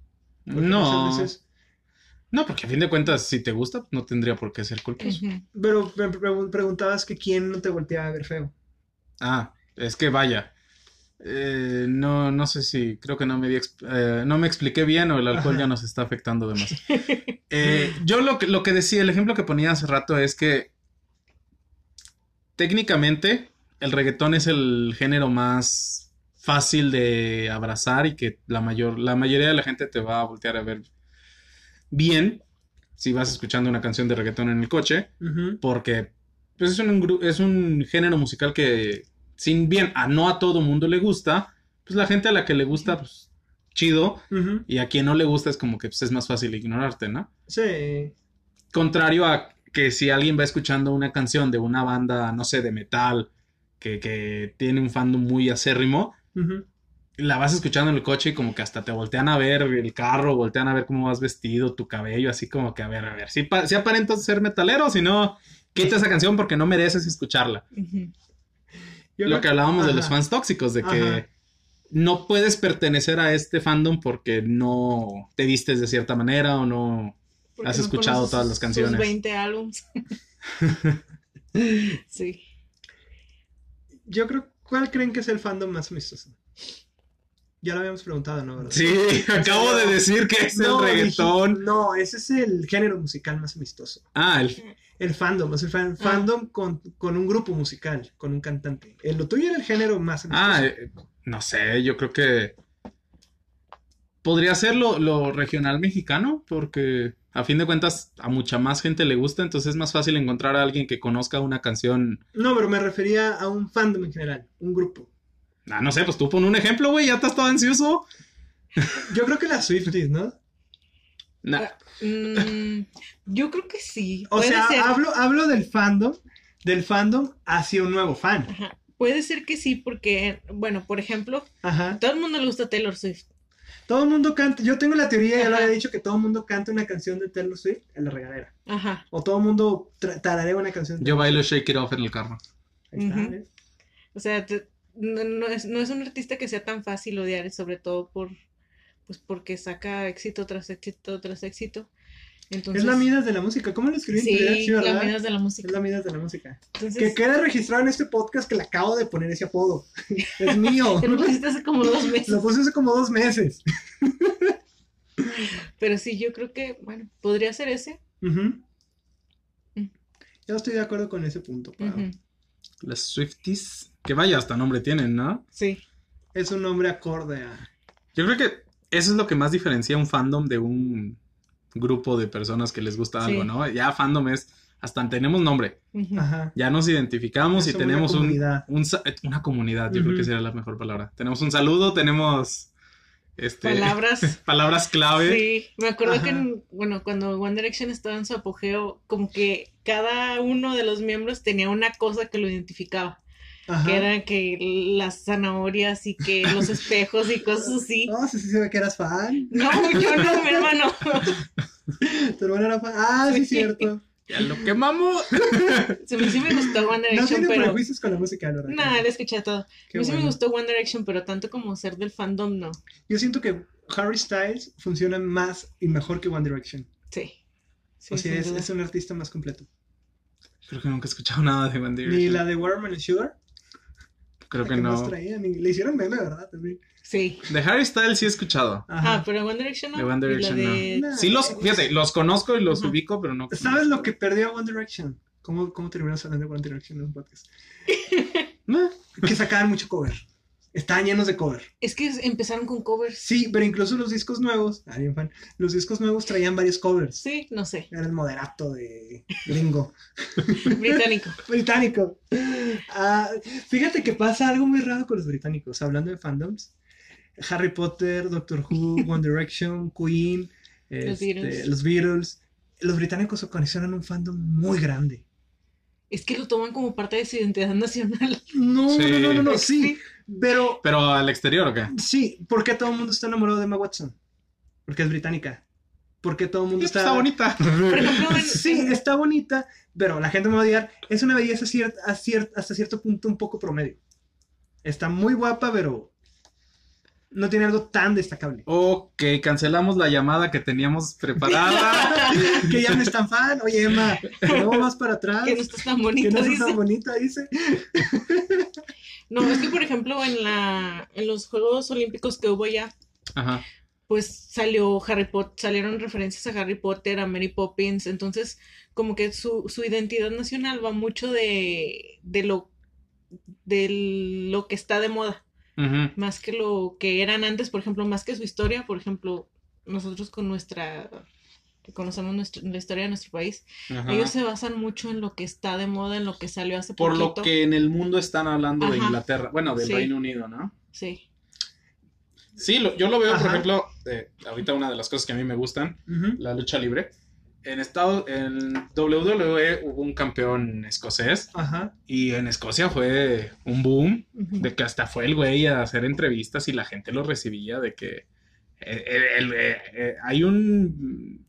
no. No, porque a fin de cuentas, si te gusta, no tendría por qué ser culposo. Pero me preguntabas que quién no te volteaba a ver feo. Ah, es que vaya. Eh, no, no sé si, creo que no me, eh, no me expliqué bien o el alcohol ya nos está afectando de más. Eh, yo lo que, lo que decía, el ejemplo que ponía hace rato es que técnicamente el reggaetón es el género más fácil de abrazar y que la mayor, la mayoría de la gente te va a voltear a ver bien si vas escuchando una canción de reggaetón en el coche, porque pues, es, un, es un género musical que, sin bien a no a todo mundo le gusta, pues la gente a la que le gusta, pues chido, y a quien no le gusta es como que pues, es más fácil ignorarte, ¿no? Sí. Contrario a que si alguien va escuchando una canción de una banda, no sé, de metal, que, que tiene un fandom muy acérrimo, la vas escuchando en el coche y como que hasta te voltean a ver el carro, voltean a ver cómo vas vestido, tu cabello, así como que a ver, a ver, si, si aparentas ser metalero, si no, quita esa canción porque no mereces escucharla. Lo que hablábamos de los fans tóxicos, de que no puedes pertenecer a este fandom porque no te vistes de cierta manera o no has escuchado todas las canciones. Sus 20 álbums. sí. Yo creo, ¿cuál creen que es el fandom más amistoso? Ya lo habíamos preguntado, ¿no? Sí, acabo de decir que es el reggaetón. no, ese es el género musical más amistoso. Ah, el... El fandom, o sea, el ah. fandom con, un grupo musical, con un cantante. El, lo tuyo era el género más. Ah, eh, no sé, yo creo que... Podría ser lo, regional mexicano, porque a fin de cuentas a mucha más gente le gusta, entonces es más fácil encontrar a alguien que conozca una canción. No, pero me refería a un fandom en general, un grupo. Ah, no sé, pues tú pon un ejemplo, güey, ya estás todo ansioso. Yo creo que las Swifties, ¿no? Mm, yo creo que sí. O sea, hablo, hablo del fandom, del fandom hacia un nuevo fan. Puede ser que sí, porque, bueno, por ejemplo, Ajá. todo el mundo le gusta Taylor Swift. Todo el mundo canta, yo tengo la teoría, ya lo había dicho, que todo el mundo canta una canción de Taylor Swift en la regadera. Ajá. O todo el mundo tararea una canción. yo bailo Shake It Off en el carro. Ahí está, O sea, te, no, es, no es un artista que sea tan fácil odiar, sobre todo por pues porque saca éxito tras éxito tras éxito. Entonces, es la Midas de la música. ¿Cómo lo escribí? Sí, la Midas de la música. Es la Midas de la música. que queda registrado en este podcast que le acabo de poner ese apodo. es mío. lo pusiste hace como dos meses. Lo puse hace como dos meses. Pero sí, yo creo que, bueno, podría ser ese. Mm. Yo estoy de acuerdo con ese punto. Las Swifties que vaya, hasta nombre tienen, ¿no? Sí. Es un nombre acorde a. Yo creo que eso es lo que más diferencia un fandom de un grupo de personas que les gusta algo, ¿no? Ya fandom es. Hasta tenemos nombre. Ajá. Ya nos identificamos y tenemos una comunidad. Un, una comunidad, yo creo que sería la mejor palabra. Tenemos un saludo, tenemos este, palabras. palabras clave. Sí, me acuerdo Ajá. que, en- bueno, cuando One Direction estaba en su apogeo, como que cada uno de los miembros tenía una cosa que lo identificaba. Ajá. Que eran que las zanahorias y que los espejos y cosas así. No, sí, sí se ve que eras fan. No, yo no, mi hermano. Tu hermano era fan. Ah, sí, Sí. cierto. Ya lo quemamos. Se me, sí me gustó One No Direction, tiene pero... prejuicios con la música, ¿no? Nada, le escuché todo. A mí sí me gustó One Direction, pero tanto como ser del fandom, no. Yo siento que Harry Styles funciona más y mejor que One Direction. Sí. Sí, o sea, es, es un artista más completo. Creo que nunca he escuchado nada de One Ni Direction. la de Watermelon and Sugar. Creo que no. traían. y Le hicieron meme, ¿verdad? También. Sí. De Harry Styles sí he escuchado. Ah, pero One Direction no. De One Direction de- no. Sí los, fíjate, los conozco y los Ajá. ubico, pero no. ¿Sabes lo que perdió One Direction? ¿Cómo, cómo terminamos hablando de One Direction en un podcast? No. Que sacaban mucho cover. Estaban llenos de cover. Es que empezaron con covers. Sí, pero incluso los discos nuevos, ah, bien fan, los discos nuevos traían varios covers. Sí, no sé. Era el moderato de gringo. Británico. británico. Ah, fíjate que pasa algo muy raro con los británicos, hablando de fandoms. Harry Potter, Doctor Who, One Direction, Queen, Los este, Beatles. los Beatles. Los británicos ocasionan un fandom muy grande. Es que lo toman como parte de su identidad nacional. No, Sí. no, no, no, no, sí. Pero Pero al exterior, ¿o qué? sí, ¿por qué todo el mundo está enamorado de Emma Watson? Porque es británica. Porque todo el mundo Está, está... bonita. Sí, está bonita, pero la gente me va a odiar. Es una belleza cier- a cier- hasta cierto punto un poco promedio. Está muy guapa, pero no tiene algo tan destacable. Ok, cancelamos la llamada que teníamos preparada. que ya no es tan fan. Oye, Emma, no más para atrás. que no estás tan Que bonito, no es dice. tan bonita, dice. No, es que por ejemplo en la en los Juegos Olímpicos que hubo ya, Ajá. pues salió Harry Potter, salieron referencias a Harry Potter, a Mary Poppins, entonces como que su, su identidad nacional va mucho de, de lo de lo que está de moda, Más que lo que eran antes, por ejemplo, más que su historia, por ejemplo, nosotros con nuestra que conocemos nuestra- la historia de nuestro país, Ajá. ellos se basan mucho en lo que está de moda, en lo que salió hace Por lo que en el mundo están hablando de. Inglaterra, bueno, del Sí. Reino Unido, ¿no? Sí. Sí, lo- yo lo veo, por ejemplo, eh, ahorita una de las cosas que a mí me gustan, la lucha libre. En Estados, en WWE hubo un campeón escocés Ajá. y en Escocia fue un boom de que hasta fue el güey a hacer entrevistas y la gente lo recibía de que eh, el- el- eh, eh, hay un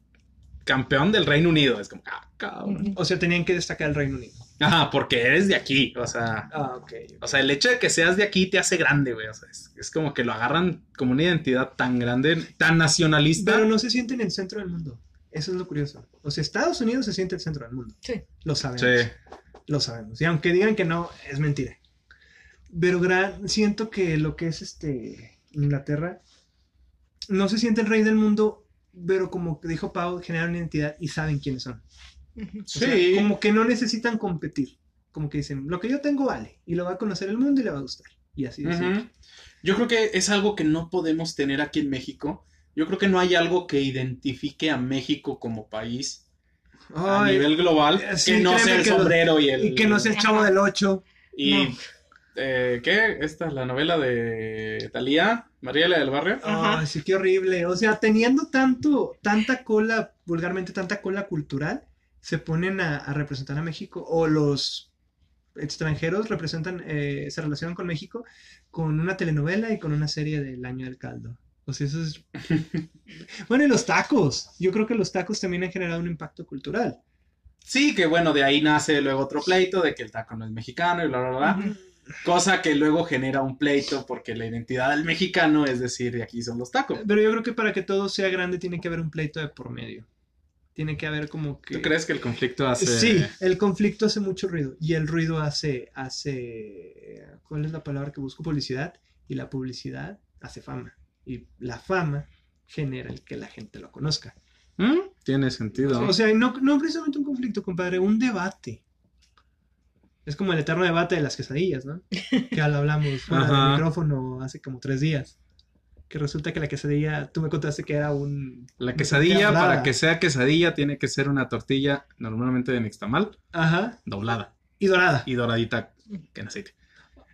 campeón del Reino Unido. Es como, ah, cabrón. O sea, tenían que destacar el Reino Unido. Ajá, porque eres de aquí, o sea, Ah, ok. o sea, el hecho de que seas de aquí te hace grande, güey, o sea, es, es como que lo agarran como una identidad tan grande, tan nacionalista. Pero no se sienten en el centro del mundo. Eso es lo curioso. O sea, Estados Unidos se siente el centro del mundo. Sí. Lo sabemos. Sí. Lo sabemos. Y aunque digan que no, es mentira. Pero gran, siento que lo que es este Inglaterra no se siente el rey del mundo, pero como dijo Pau, generan una identidad y saben quiénes son. Ujú. O sea, Sí. como que no necesitan competir. Como que dicen, lo que yo tengo vale. Y lo va a conocer el mundo y le va a gustar. Y así de. Ujú. Yo creo que es algo que no podemos tener aquí en México. Yo creo que no hay algo que identifique a México como país a Ay, nivel global eh, sí, que no sea el que lo- sombrero y el... y que no sea el chavo del 8. Y, No. eh, ¿qué? Esta es la novela de Talía, Mariela del Barrio. Ay, sí, qué horrible. O sea, teniendo tanto, tanta cola, vulgarmente tanta cola cultural, se ponen a, a representar a México. O los extranjeros representan, eh, se relacionan con México con una telenovela y con una serie del año del caldo. O sea, eso es. bueno, y los tacos. Yo creo que los tacos también han generado un impacto cultural. Sí, que bueno, de ahí nace luego otro pleito de que el taco no es mexicano y bla, bla, bla. Cosa que luego genera un pleito porque la identidad del mexicano es decir, de aquí son los tacos. Pero yo creo que para que todo sea grande tiene que haber un pleito de por medio. Tiene que haber como que. ¿Tú crees que el conflicto hace... Sí, el conflicto hace mucho ruido y el ruido hace, hace, ¿cuál es la palabra que busco? Publicidad y la publicidad hace fama y la fama genera el que la gente lo conozca. ¿Mm? Tiene sentido. O sea, no, no precisamente un conflicto, compadre, un debate. Es como el eterno debate de las quesadillas, ¿no? Que ya lo hablamos fuera del micrófono hace como tres días. Que resulta que la quesadilla, tú me contaste que era un... La quesadilla, para que sea quesadilla, tiene que ser una tortilla normalmente de nixtamal, Ajá. doblada Y dorada. y doradita en aceite.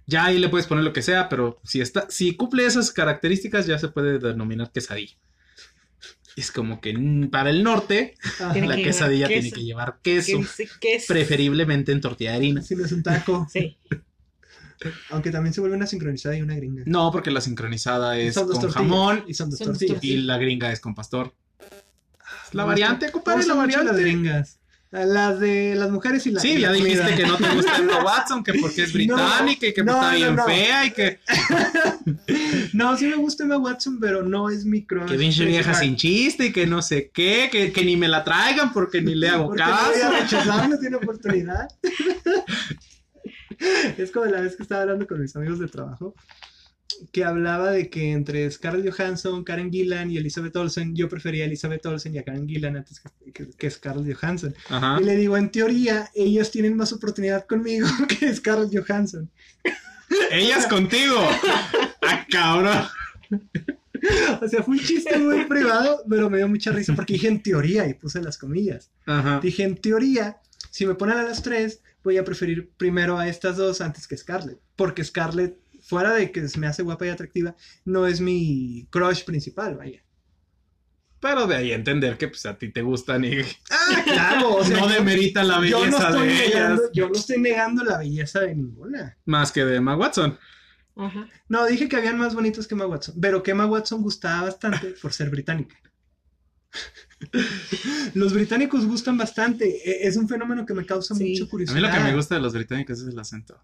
Ya ahí le puedes poner lo que sea, pero si está, si cumple esas características, ya se puede denominar quesadilla. Es como que para el norte. Tiene la que quesadilla tiene queso. que llevar ¿Qué queso, queso? preferiblemente en tortilla de harina. Si no es un taco. Sí. Aunque también se vuelve una sincronizada y una gringa. No, porque la sincronizada es con tortillas, jamón Y son dos Son tortillas. y la gringa es con pastor. La Me variante, compadre, la variante. Las gringas. Las de las mujeres y la Sí, ya dijiste que no te gusta Emma Watson, que porque es No, británica y que no, está bien no. fea y que, No, sí me gusta Emma Watson, pero no es mi crush. que pinche vieja sin chiste y que no sé qué, que, que ni me la traigan porque ni le hago Porque no caso. no tiene oportunidad. es como la vez que estaba hablando con mis amigos de trabajo, que hablaba de que entre Scarlett Johansson, Karen Gillan y Elizabeth Olsen, yo prefería a Elizabeth Olsen y a Karen Gillan antes que, que- que Scarlett Johansson. Ajá. Y le digo, en teoría, ellos tienen más oportunidad conmigo que Scarlett Johansson. Ellas contigo. Ah, cabrón. O sea, fue un chiste muy privado, pero me dio mucha risa porque dije en teoría y puse las comillas. Ajá. Dije, en teoría, si me ponen a las tres, voy a preferir primero a estas dos antes que Scarlett. Porque Scarlett, fuera de que me hace guapa y atractiva, no es mi crush principal, vaya. Pero de ahí a entender que pues a ti te gustan y Ah, claro, o sea, no yo- demerita la yo no belleza estoy de ellas. negando, yo no estoy negando la belleza de ninguna. Más que de Emma Watson. Ajá. No, dije que habían más bonitos que Emma Watson, pero que Emma Watson gustaba bastante por ser británica. Los británicos gustan bastante, e- es un fenómeno que me causa Sí. mucha A curiosidad. mí lo que me gusta de los británicos es el acento.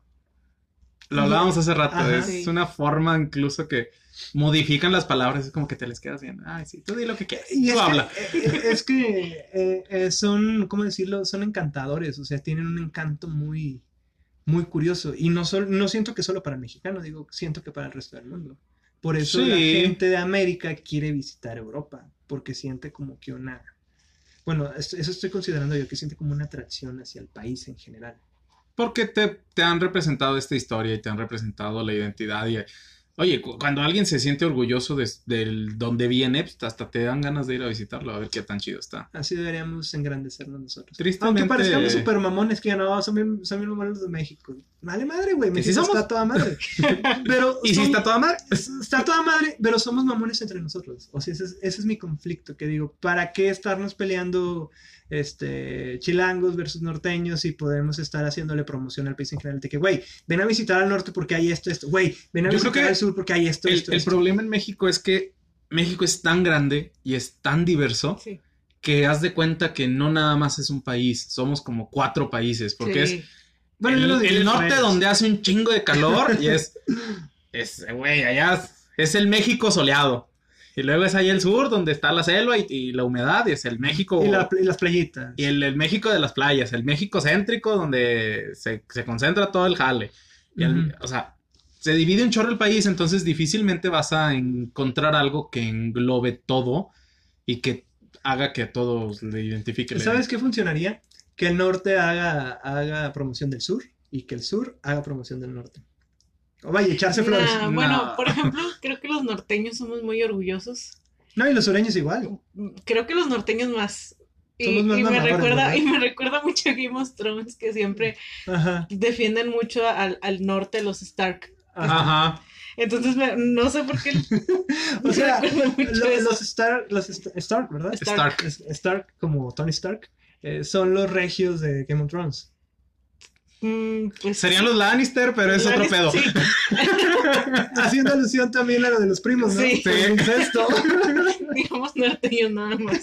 Lo hablábamos hace rato, Ajá. es Sí. una forma incluso que modifican las palabras, es como que te les quedas bien. Ay, sí, tú di lo que quieras. Y tú habla. eh, es que eh, eh, son, ¿cómo decirlo? Son encantadores, o sea, tienen un encanto muy, muy curioso. Y no, sol- no siento que solo para el mexicano, digo, siento que para el resto del mundo. Por eso la gente de América quiere visitar Europa, porque siente como que una... Bueno, es- eso estoy considerando yo, que siente como una atracción hacia el país en general. Porque te, te han representado esta historia y te han representado la identidad. Y, oye, cu- cuando alguien se siente orgulloso de, del donde viene, pues hasta te dan ganas de ir a visitarlo a ver qué tan chido está. Así deberíamos engrandecernos nosotros. Tristemente- Aunque parezcamos super mamones que ya no, son bien, son bien mamones de México. Vale madre, güey, Que sí México somos. está toda madre. Pero Y si está toda madre. está toda madre, pero somos mamones entre nosotros. O sea, ese es, ese es mi conflicto, que digo, ¿para qué estarnos peleando este chilangos versus norteños y podemos estar haciéndole promoción al país en general? De que, güey, ven a visitar al norte porque hay esto, esto. Güey, ven a Yo creo visitar que al sur porque hay esto, El, esto, el esto. problema en México es que México es tan grande y es tan diverso Sí. que haz de cuenta que no nada más es un país, somos como cuatro países, porque Sí. es Bueno, el, norte donde hace un chingo de calor y es, es, güey, allá es, es el México soleado. Y luego es ahí el sur donde está la selva y, y la humedad y es el México... Y, la- y las playitas. Y el, el México de las playas, el México céntrico donde se, se concentra todo el jale. Y el- Ujú. O sea, se divide un chorro el país, entonces difícilmente vas a encontrar algo que englobe todo y que haga que todos le identifique. ¿Sabes qué funcionaría? Que el norte haga, haga promoción del sur y que el sur haga promoción del norte. O vaya, echarse flores. Nah. Bueno, por ejemplo, creo que los norteños somos muy orgullosos. No, y los sureños igual. Creo que los norteños más. Y, más y me recuerda, y me recuerda mucho a Game of Thrones que siempre Ajá. defienden mucho al, al norte los Stark. Ajá. Entonces me- no sé por qué. O sea, lo- los Stark, los St- Stark, ¿verdad? Stark. Es- Stark, como Tony Stark, eh, son los regios de Game of Thrones. Mm, pues, Serían los Lannister, pero es otro pedo. Sí. Haciendo alusión también a lo de los primos, ¿no? Sí. El incesto. digamos norteños nada más.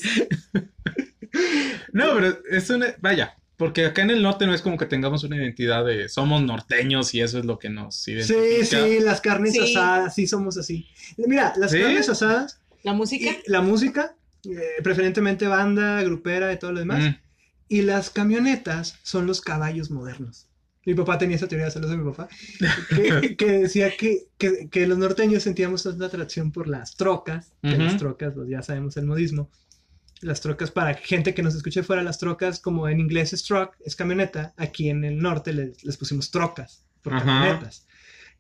No, pero es una. Vaya, porque acá en el norte no es como que tengamos una identidad de somos norteños y eso es lo que nos Sí, identifica. sí, las carnes Sí. asadas, sí somos así. Mira, las ¿Sí? carnes asadas, La música. la música, eh, preferentemente banda, grupera y todo lo demás. Mm. Y las camionetas son los caballos modernos. Mi papá tenía esa teoría, saludos a mi papá, que, que decía que, que- que los norteños sentíamos tanta atracción por las trocas, que las trocas, pues ya sabemos el modismo. Las trocas, para gente que nos escuche fuera, las trocas, como en inglés es truck, es camioneta, aquí en el norte les, les pusimos trocas, por camionetas.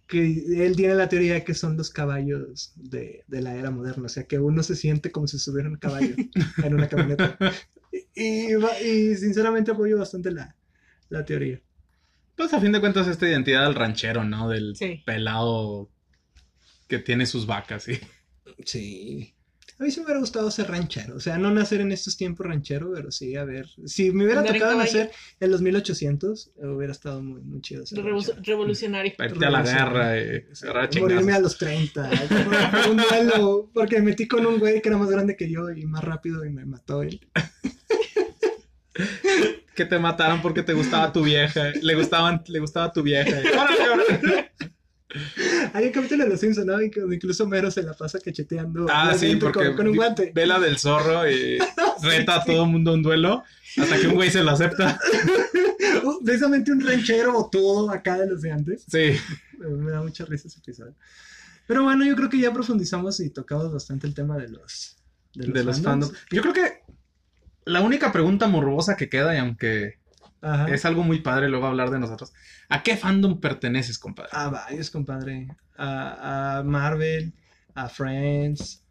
Que él tiene la teoría que son los caballos de, de la era moderna, o sea, que uno se siente como si estuviera en un caballo en una camioneta. Y, y va- y sinceramente apoyo bastante la, la teoría. Pues a fin de cuentas esta identidad del ranchero, ¿no? Del Sí. pelado que tiene sus vacas, sí. Sí. A mí sí me hubiera gustado ser ranchero. O sea, no nacer en estos tiempos ranchero, pero sí, a ver. Si me hubiera en tocado nacer en los 1800, eh, hubiera estado muy, muy chido ser Revo- ranchero. revolucionario. Irte a la guerra a Morirme a los 30. por- por un duelo, porque me metí con un güey que era más grande que yo y más rápido y me mató él. Que te mataron porque te gustaba tu vieja. Le gustaban, le gustaba tu vieja. Órale, órale. Hay un capítulo de Los Simpsons, ¿no? Incluso Mero se la pasa cacheteando Ah, sí, porque con, con un guante. Vela del zorro y reta a todo el mundo a un duelo hasta que un güey se lo acepta. Uh, precisamente un ranchero botudo acá de los de antes. Sí. Me da mucha risa ese episodio. Pero bueno, yo creo que ya profundizamos y tocamos bastante el tema de los, De los fandoms. fandoms. Yo creo que la única pregunta morbosa que queda, y aunque Ajá. es algo muy padre luego hablar de nosotros, ¿a qué fandom perteneces, compadre? A varios, compadre. A, a Marvel, a Friends,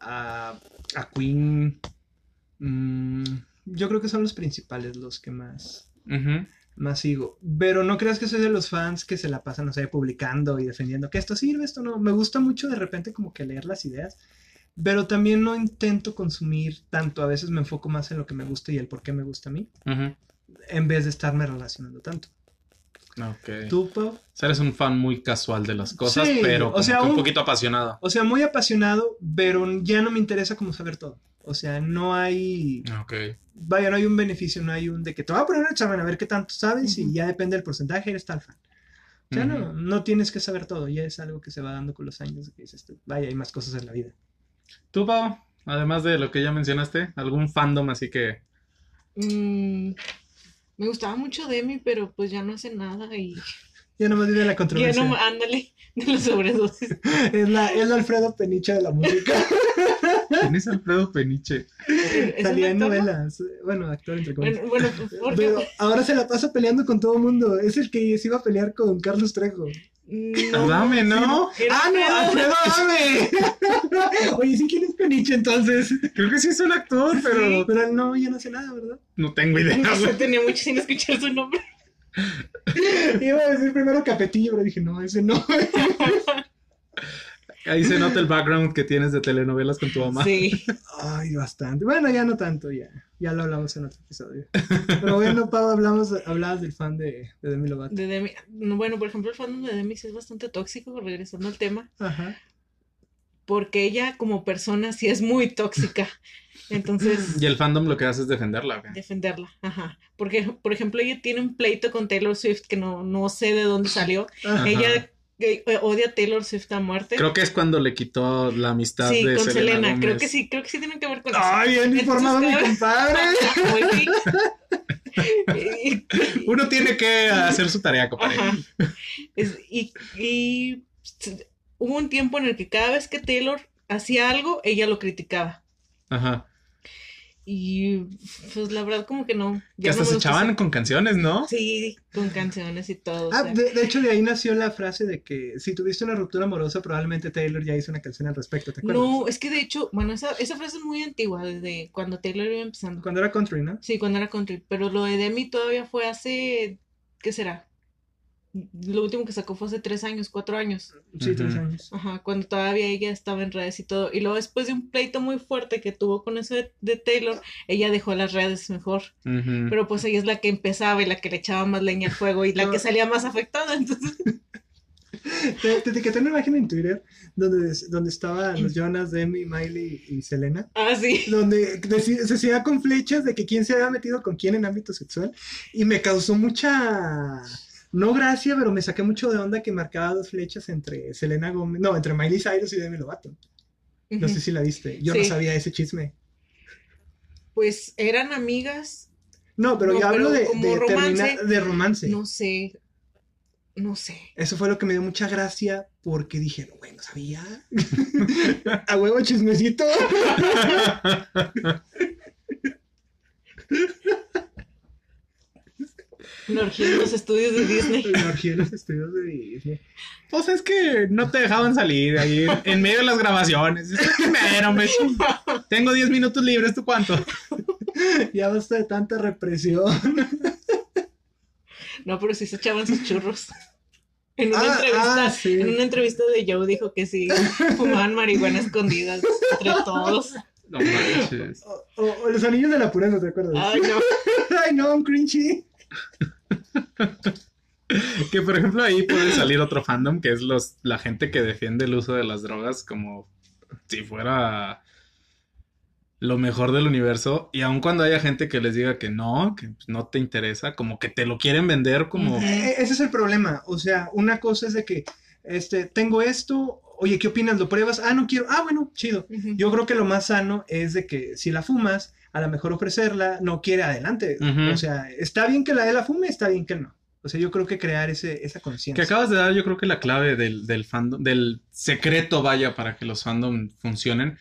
a, a Queen. Mm, yo creo que son los principales, los que más, más sigo. Pero no creas que soy de los fans que se la pasan, no sé, publicando y defendiendo que esto sirve, esto no. Me gusta mucho de repente como que leer las ideas. Pero también no intento consumir tanto. A veces me enfoco más en lo que me gusta y el por qué me gusta a mí. Ujú. En vez de estarme relacionando tanto. Ok. ¿Tú, Pau? O sea, eres un fan muy casual de las cosas, Sí, pero o sea, que un un- poquito apasionado. O sea, muy apasionado, pero ya no me interesa como saber todo. O sea, no hay, Ok. vaya, no hay un beneficio, no hay un de que te voy a poner un examen a ver qué tanto sabes Ujú. y ya depende del porcentaje, eres tal fan. O sea, no, Ujú. no tienes que saber todo, ya es algo que se va dando con los años, que dices, vaya, hay más cosas en la vida. ¿Tú, Pau? Además de lo que ya mencionaste, ¿algún fandom así que... Mm, me gustaba mucho Demi, pero pues ya no hace nada y Ya nomás vive la ya controversia. no, ándale, de la sobredosis. es, la, es la Alfredo Peniche de la música. ¿Quién es Alfredo Peniche? ¿Es Salía en novelas. Bueno, actor entre comillas. Bueno, bueno, ¿por qué? Pero ahora se la pasa peleando con todo el mundo. Es el que se iba a pelear con Carlos Trejo. No, ¿no? Era ¡Ah, no! Alfredo. Oye, ¿sí quién es Peniche entonces? Creo que sí es un actor, pero Pero él no, ya no hace nada, ¿verdad? no tengo idea. No sé, güey. tenía mucho sin escuchar su nombre. Iba a decir primero Capetillo, pero dije, no, ese no. Ahí se nota el background que tienes de telenovelas con tu mamá. Sí. Ay, bastante. Bueno, ya no tanto, ya. Ya lo hablamos en otro episodio. Pero bueno, Pau, hablamos, hablabas del fan de, de Demi Lovato. De Demi. no, Bueno, por ejemplo, el fandom de Demi sí es bastante tóxico, regresando al tema, Ajá. porque ella como persona sí es muy tóxica. Entonces, Y el fandom lo que hace es defenderla. güey. defenderla. Ajá. Porque, por ejemplo, ella tiene un pleito con Taylor Swift que no, no sé de dónde salió. Ajá. Ella odia a Taylor Swift a muerte. Creo que es cuando le quitó la amistad sí, de con Selena, Selena. Creo que sí, creo que sí tienen que ver con eso. Ay, bien informado mi compadre. Uno tiene que hacer su tarea, compadre. Es- y, hubo un tiempo en el que cada vez que Taylor hacía algo, ella lo criticaba. Ajá. Y pues la verdad como que no. Que ya hasta no se echaban con canciones, ¿no? Sí, con canciones y todo. o Ah, sea. de, de hecho, de ahí nació la frase de que si tuviste una ruptura amorosa, probablemente Taylor ya hizo una canción al respecto, ¿te acuerdas? No, es que de hecho, bueno, esa, esa frase es muy antigua, desde cuando Taylor iba empezando. Cuando era country, ¿no? Sí, cuando era country. Pero lo de Demi todavía fue hace, ¿qué será? Lo último que sacó fue hace tres años, cuatro años. Sí, tres años. Ajá, cuando todavía ella estaba en redes y todo. Y luego después de un pleito muy fuerte que tuvo con eso de, de Taylor, ella dejó las redes mejor. Pero pues ella es la que empezaba y la que le echaba más leña al fuego y la que salía más afectada. Entonces, Te, te etiqueté una imagen en Twitter donde, donde estaban los Jonas, Demi, Miley y Selena. ah, sí. Donde se hacía con flechas de que quién se había metido con quién en ámbito sexual. Y me causó mucha. No gracia, pero me saqué mucho de onda que marcaba dos flechas entre Selena Gómez. No, entre Miley Cyrus y Demi Lovato. No sé si la viste. Yo no sabía ese chisme. Pues eran amigas, No, pero No, yo hablo pero de, de, romance. terminar- de romance. no sé, no sé. Eso fue lo que me dio mucha gracia porque dije, no, güey, no sabía. A huevo chismecito. Una orgía en los estudios de Disney. La orgía de los estudios de Disney. Pues es que no te dejaban salir ahí en, en medio de las grabaciones. Es que mero, me- Tengo 10 minutos libres, ¿tú cuánto? Ya basta de tanta represión. No, pero sí se echaban sus churros. En una, ah, entrevista, ah, en una entrevista de Joe dijo que sí fumaban marihuana escondidas entre todos. No manches. O, los anillos de la pureza, ¿te acuerdas? Ay, no. Ay, no, un cringy. que por ejemplo ahí puede salir otro fandom que es los la gente que defiende el uso de las drogas como si fuera lo mejor del universo y aun cuando haya gente que les diga que no, que no te interesa, como que te lo quieren vender como... E-, ese es el problema, o sea, una cosa es de que, este, tengo esto, oye, ¿qué opinas? ¿Lo pruebas? Ah, no quiero, ah, bueno, chido. Yo creo que lo más sano es de que si la fumas, a lo mejor ofrecerla, no quiere adelante. O sea, está bien que la de la fume, está bien que no. O sea, yo creo que crear ese, esa conciencia. Que acabas de dar, yo creo que la clave del, del fandom, del secreto, vaya, para que los fandom funcionen.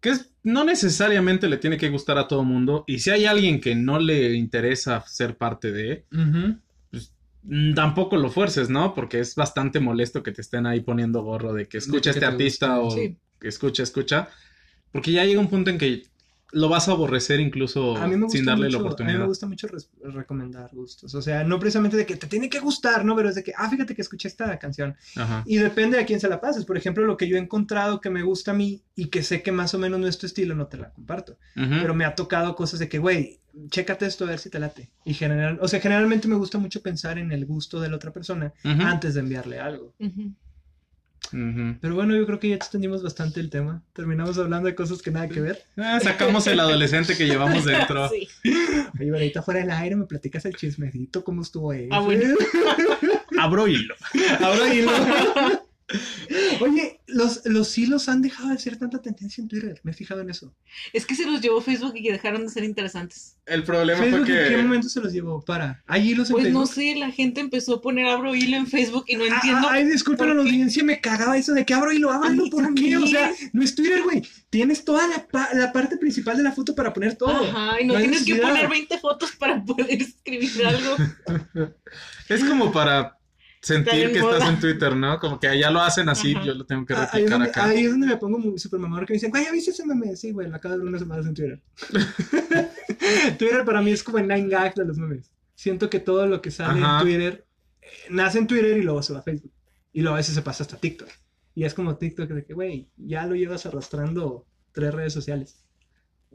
Que es, no necesariamente le tiene que gustar a todo mundo. Y si hay alguien que no le interesa ser parte de, pues tampoco lo fuerces, ¿no? Porque es bastante molesto que te estén ahí poniendo gorro de que escucha este artista o que escucha, escucha. Porque ya llega un punto en que lo vas a aborrecer incluso sin darle la oportunidad. A mí me gusta mucho recomendar gustos. O sea, no precisamente de que te tiene que gustar, ¿no? Pero es de que, ah, fíjate que escuché esta canción. Y depende de quién se la pases. Por ejemplo, lo que yo he encontrado que me gusta a mí y que sé que más o menos no es tu estilo, no te la comparto. Pero me ha tocado cosas de que, güey, chécate esto a ver si te late. Y general, o sea, generalmente me gusta mucho pensar en el gusto de la otra persona antes de enviarle algo. Pero bueno, yo creo que ya extendimos bastante el tema. Terminamos hablando de cosas que nada que ver. Ah, sacamos el adolescente que llevamos dentro. Sí. Oye, ahorita fuera del aire me platicas el chismecito, cómo estuvo eso. Ah, bueno. Abro hilo. Abro hilo. Oye, los, los hilos han dejado de ser tanta tendencia en Twitter. Me he fijado en eso. Es que se los llevó Facebook y que dejaron de ser interesantes. El problema fue que. ¿En qué momento se los llevó? Para. ¿Hay hilos en pues no sé, la gente empezó a poner abro hilo en Facebook y no ah, entiendo. Ay, disculpen a la audiencia, me cagaba eso de que abro hilo, hilo, ¿por qué? O sea, no es Twitter, güey. Tienes toda la, la, parte principal de la foto para poner todo. Ajá, y no, tienes que poner 20 fotos para poder escribir algo. es como para sentir que estás en Twitter, ¿no? Como que allá lo hacen así, yo lo tengo que ah, replicar acá. Ahí es donde me pongo muy super mamador que me dicen, güey, ¿ya viste ese meme? Sí, güey, lo acabo de ver unas semanas en Twitter. Twitter para mí es como el nine gag de los memes. Siento que todo lo que sale en Twitter eh, nace en Twitter y luego se va a Facebook. Y luego a veces se pasa hasta TikTok. Y es como TikTok de que, güey, ya lo llevas arrastrando tres redes sociales.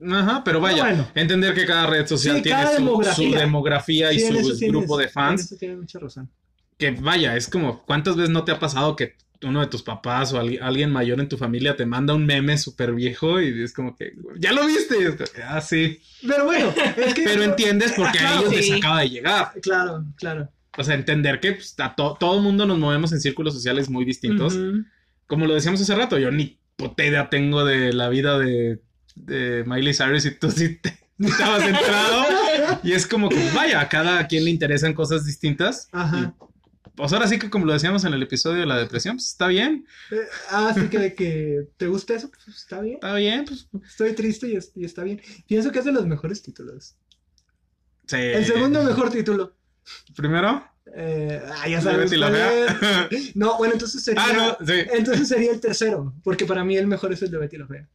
Ajá, pero vaya, entender que cada red social tiene su demografía, y su grupo de fans. Eso tiene mucha razón que vaya, es como, ¿cuántas veces no te ha pasado que uno de tus papás o alguien mayor en tu familia te manda un meme súper viejo y es como que, ya lo viste? ah, sí. Pero bueno, es que... Pero entiendes porque a ellos les acaba de llegar. Claro, claro. O sea, entender que pues, a todo el mundo nos movemos en círculos sociales muy distintos. Como lo decíamos hace rato, yo ni puta idea tengo de la vida de, de Miley Cyrus y tú sí te, estabas entrado. y es como que, vaya, a cada quien le interesan cosas distintas. Ajá pues ahora sí que como lo decíamos en el episodio de la depresión, pues está bien. Eh, ah, sí que de que te gusta eso, pues está bien. Está bien, pues. Estoy triste y, está bien. Pienso que es de los mejores títulos. Sí. El segundo mejor título. ¿Primero? Eh, ah, ya sabes. no, bueno, entonces sería. Ah, no, sí. Entonces sería el tercero, porque para mí el mejor es el de Betty la Fea.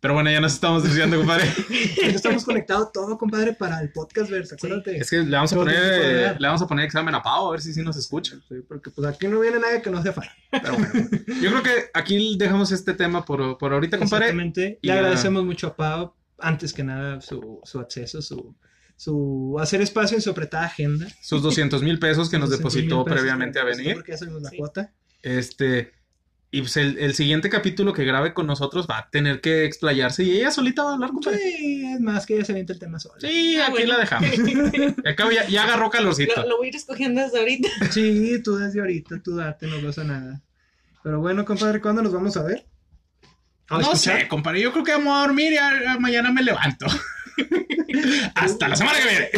Pero bueno, ya nos estamos diciendo, compadre. estamos conectados todo, compadre, para el podcast, ver, acuérdate. Es que le vamos a poner, le vamos a poner examen a Pau, a ver si sí nos escucha. porque pues aquí no viene nadie que no sepa. Pero bueno, yo creo que aquí dejamos este tema por, por ahorita, compadre. Exactamente. Le agradecemos mucho a Pau, antes que nada, su, su acceso, su, su hacer espacio en su apretada agenda. Sus 200 mil pesos que nos depositó previamente a venir. Porque ya la cuota. Este, y pues el, siguiente capítulo que grabe con nosotros va a tener que explayarse y ella solita va a hablar con Sí, es más que ella se avienta el tema sola. Sí, ah, aquí la dejamos. Acá ya, ya, agarró calorcito. Lo, voy a ir escogiendo desde ahorita. Sí, tú desde ahorita, tú date, no pasa nada. Pero bueno, compadre, ¿cuándo nos vamos a ver? no sé, compadre, yo creo que vamos a dormir y mañana me levanto. Hasta la semana que viene.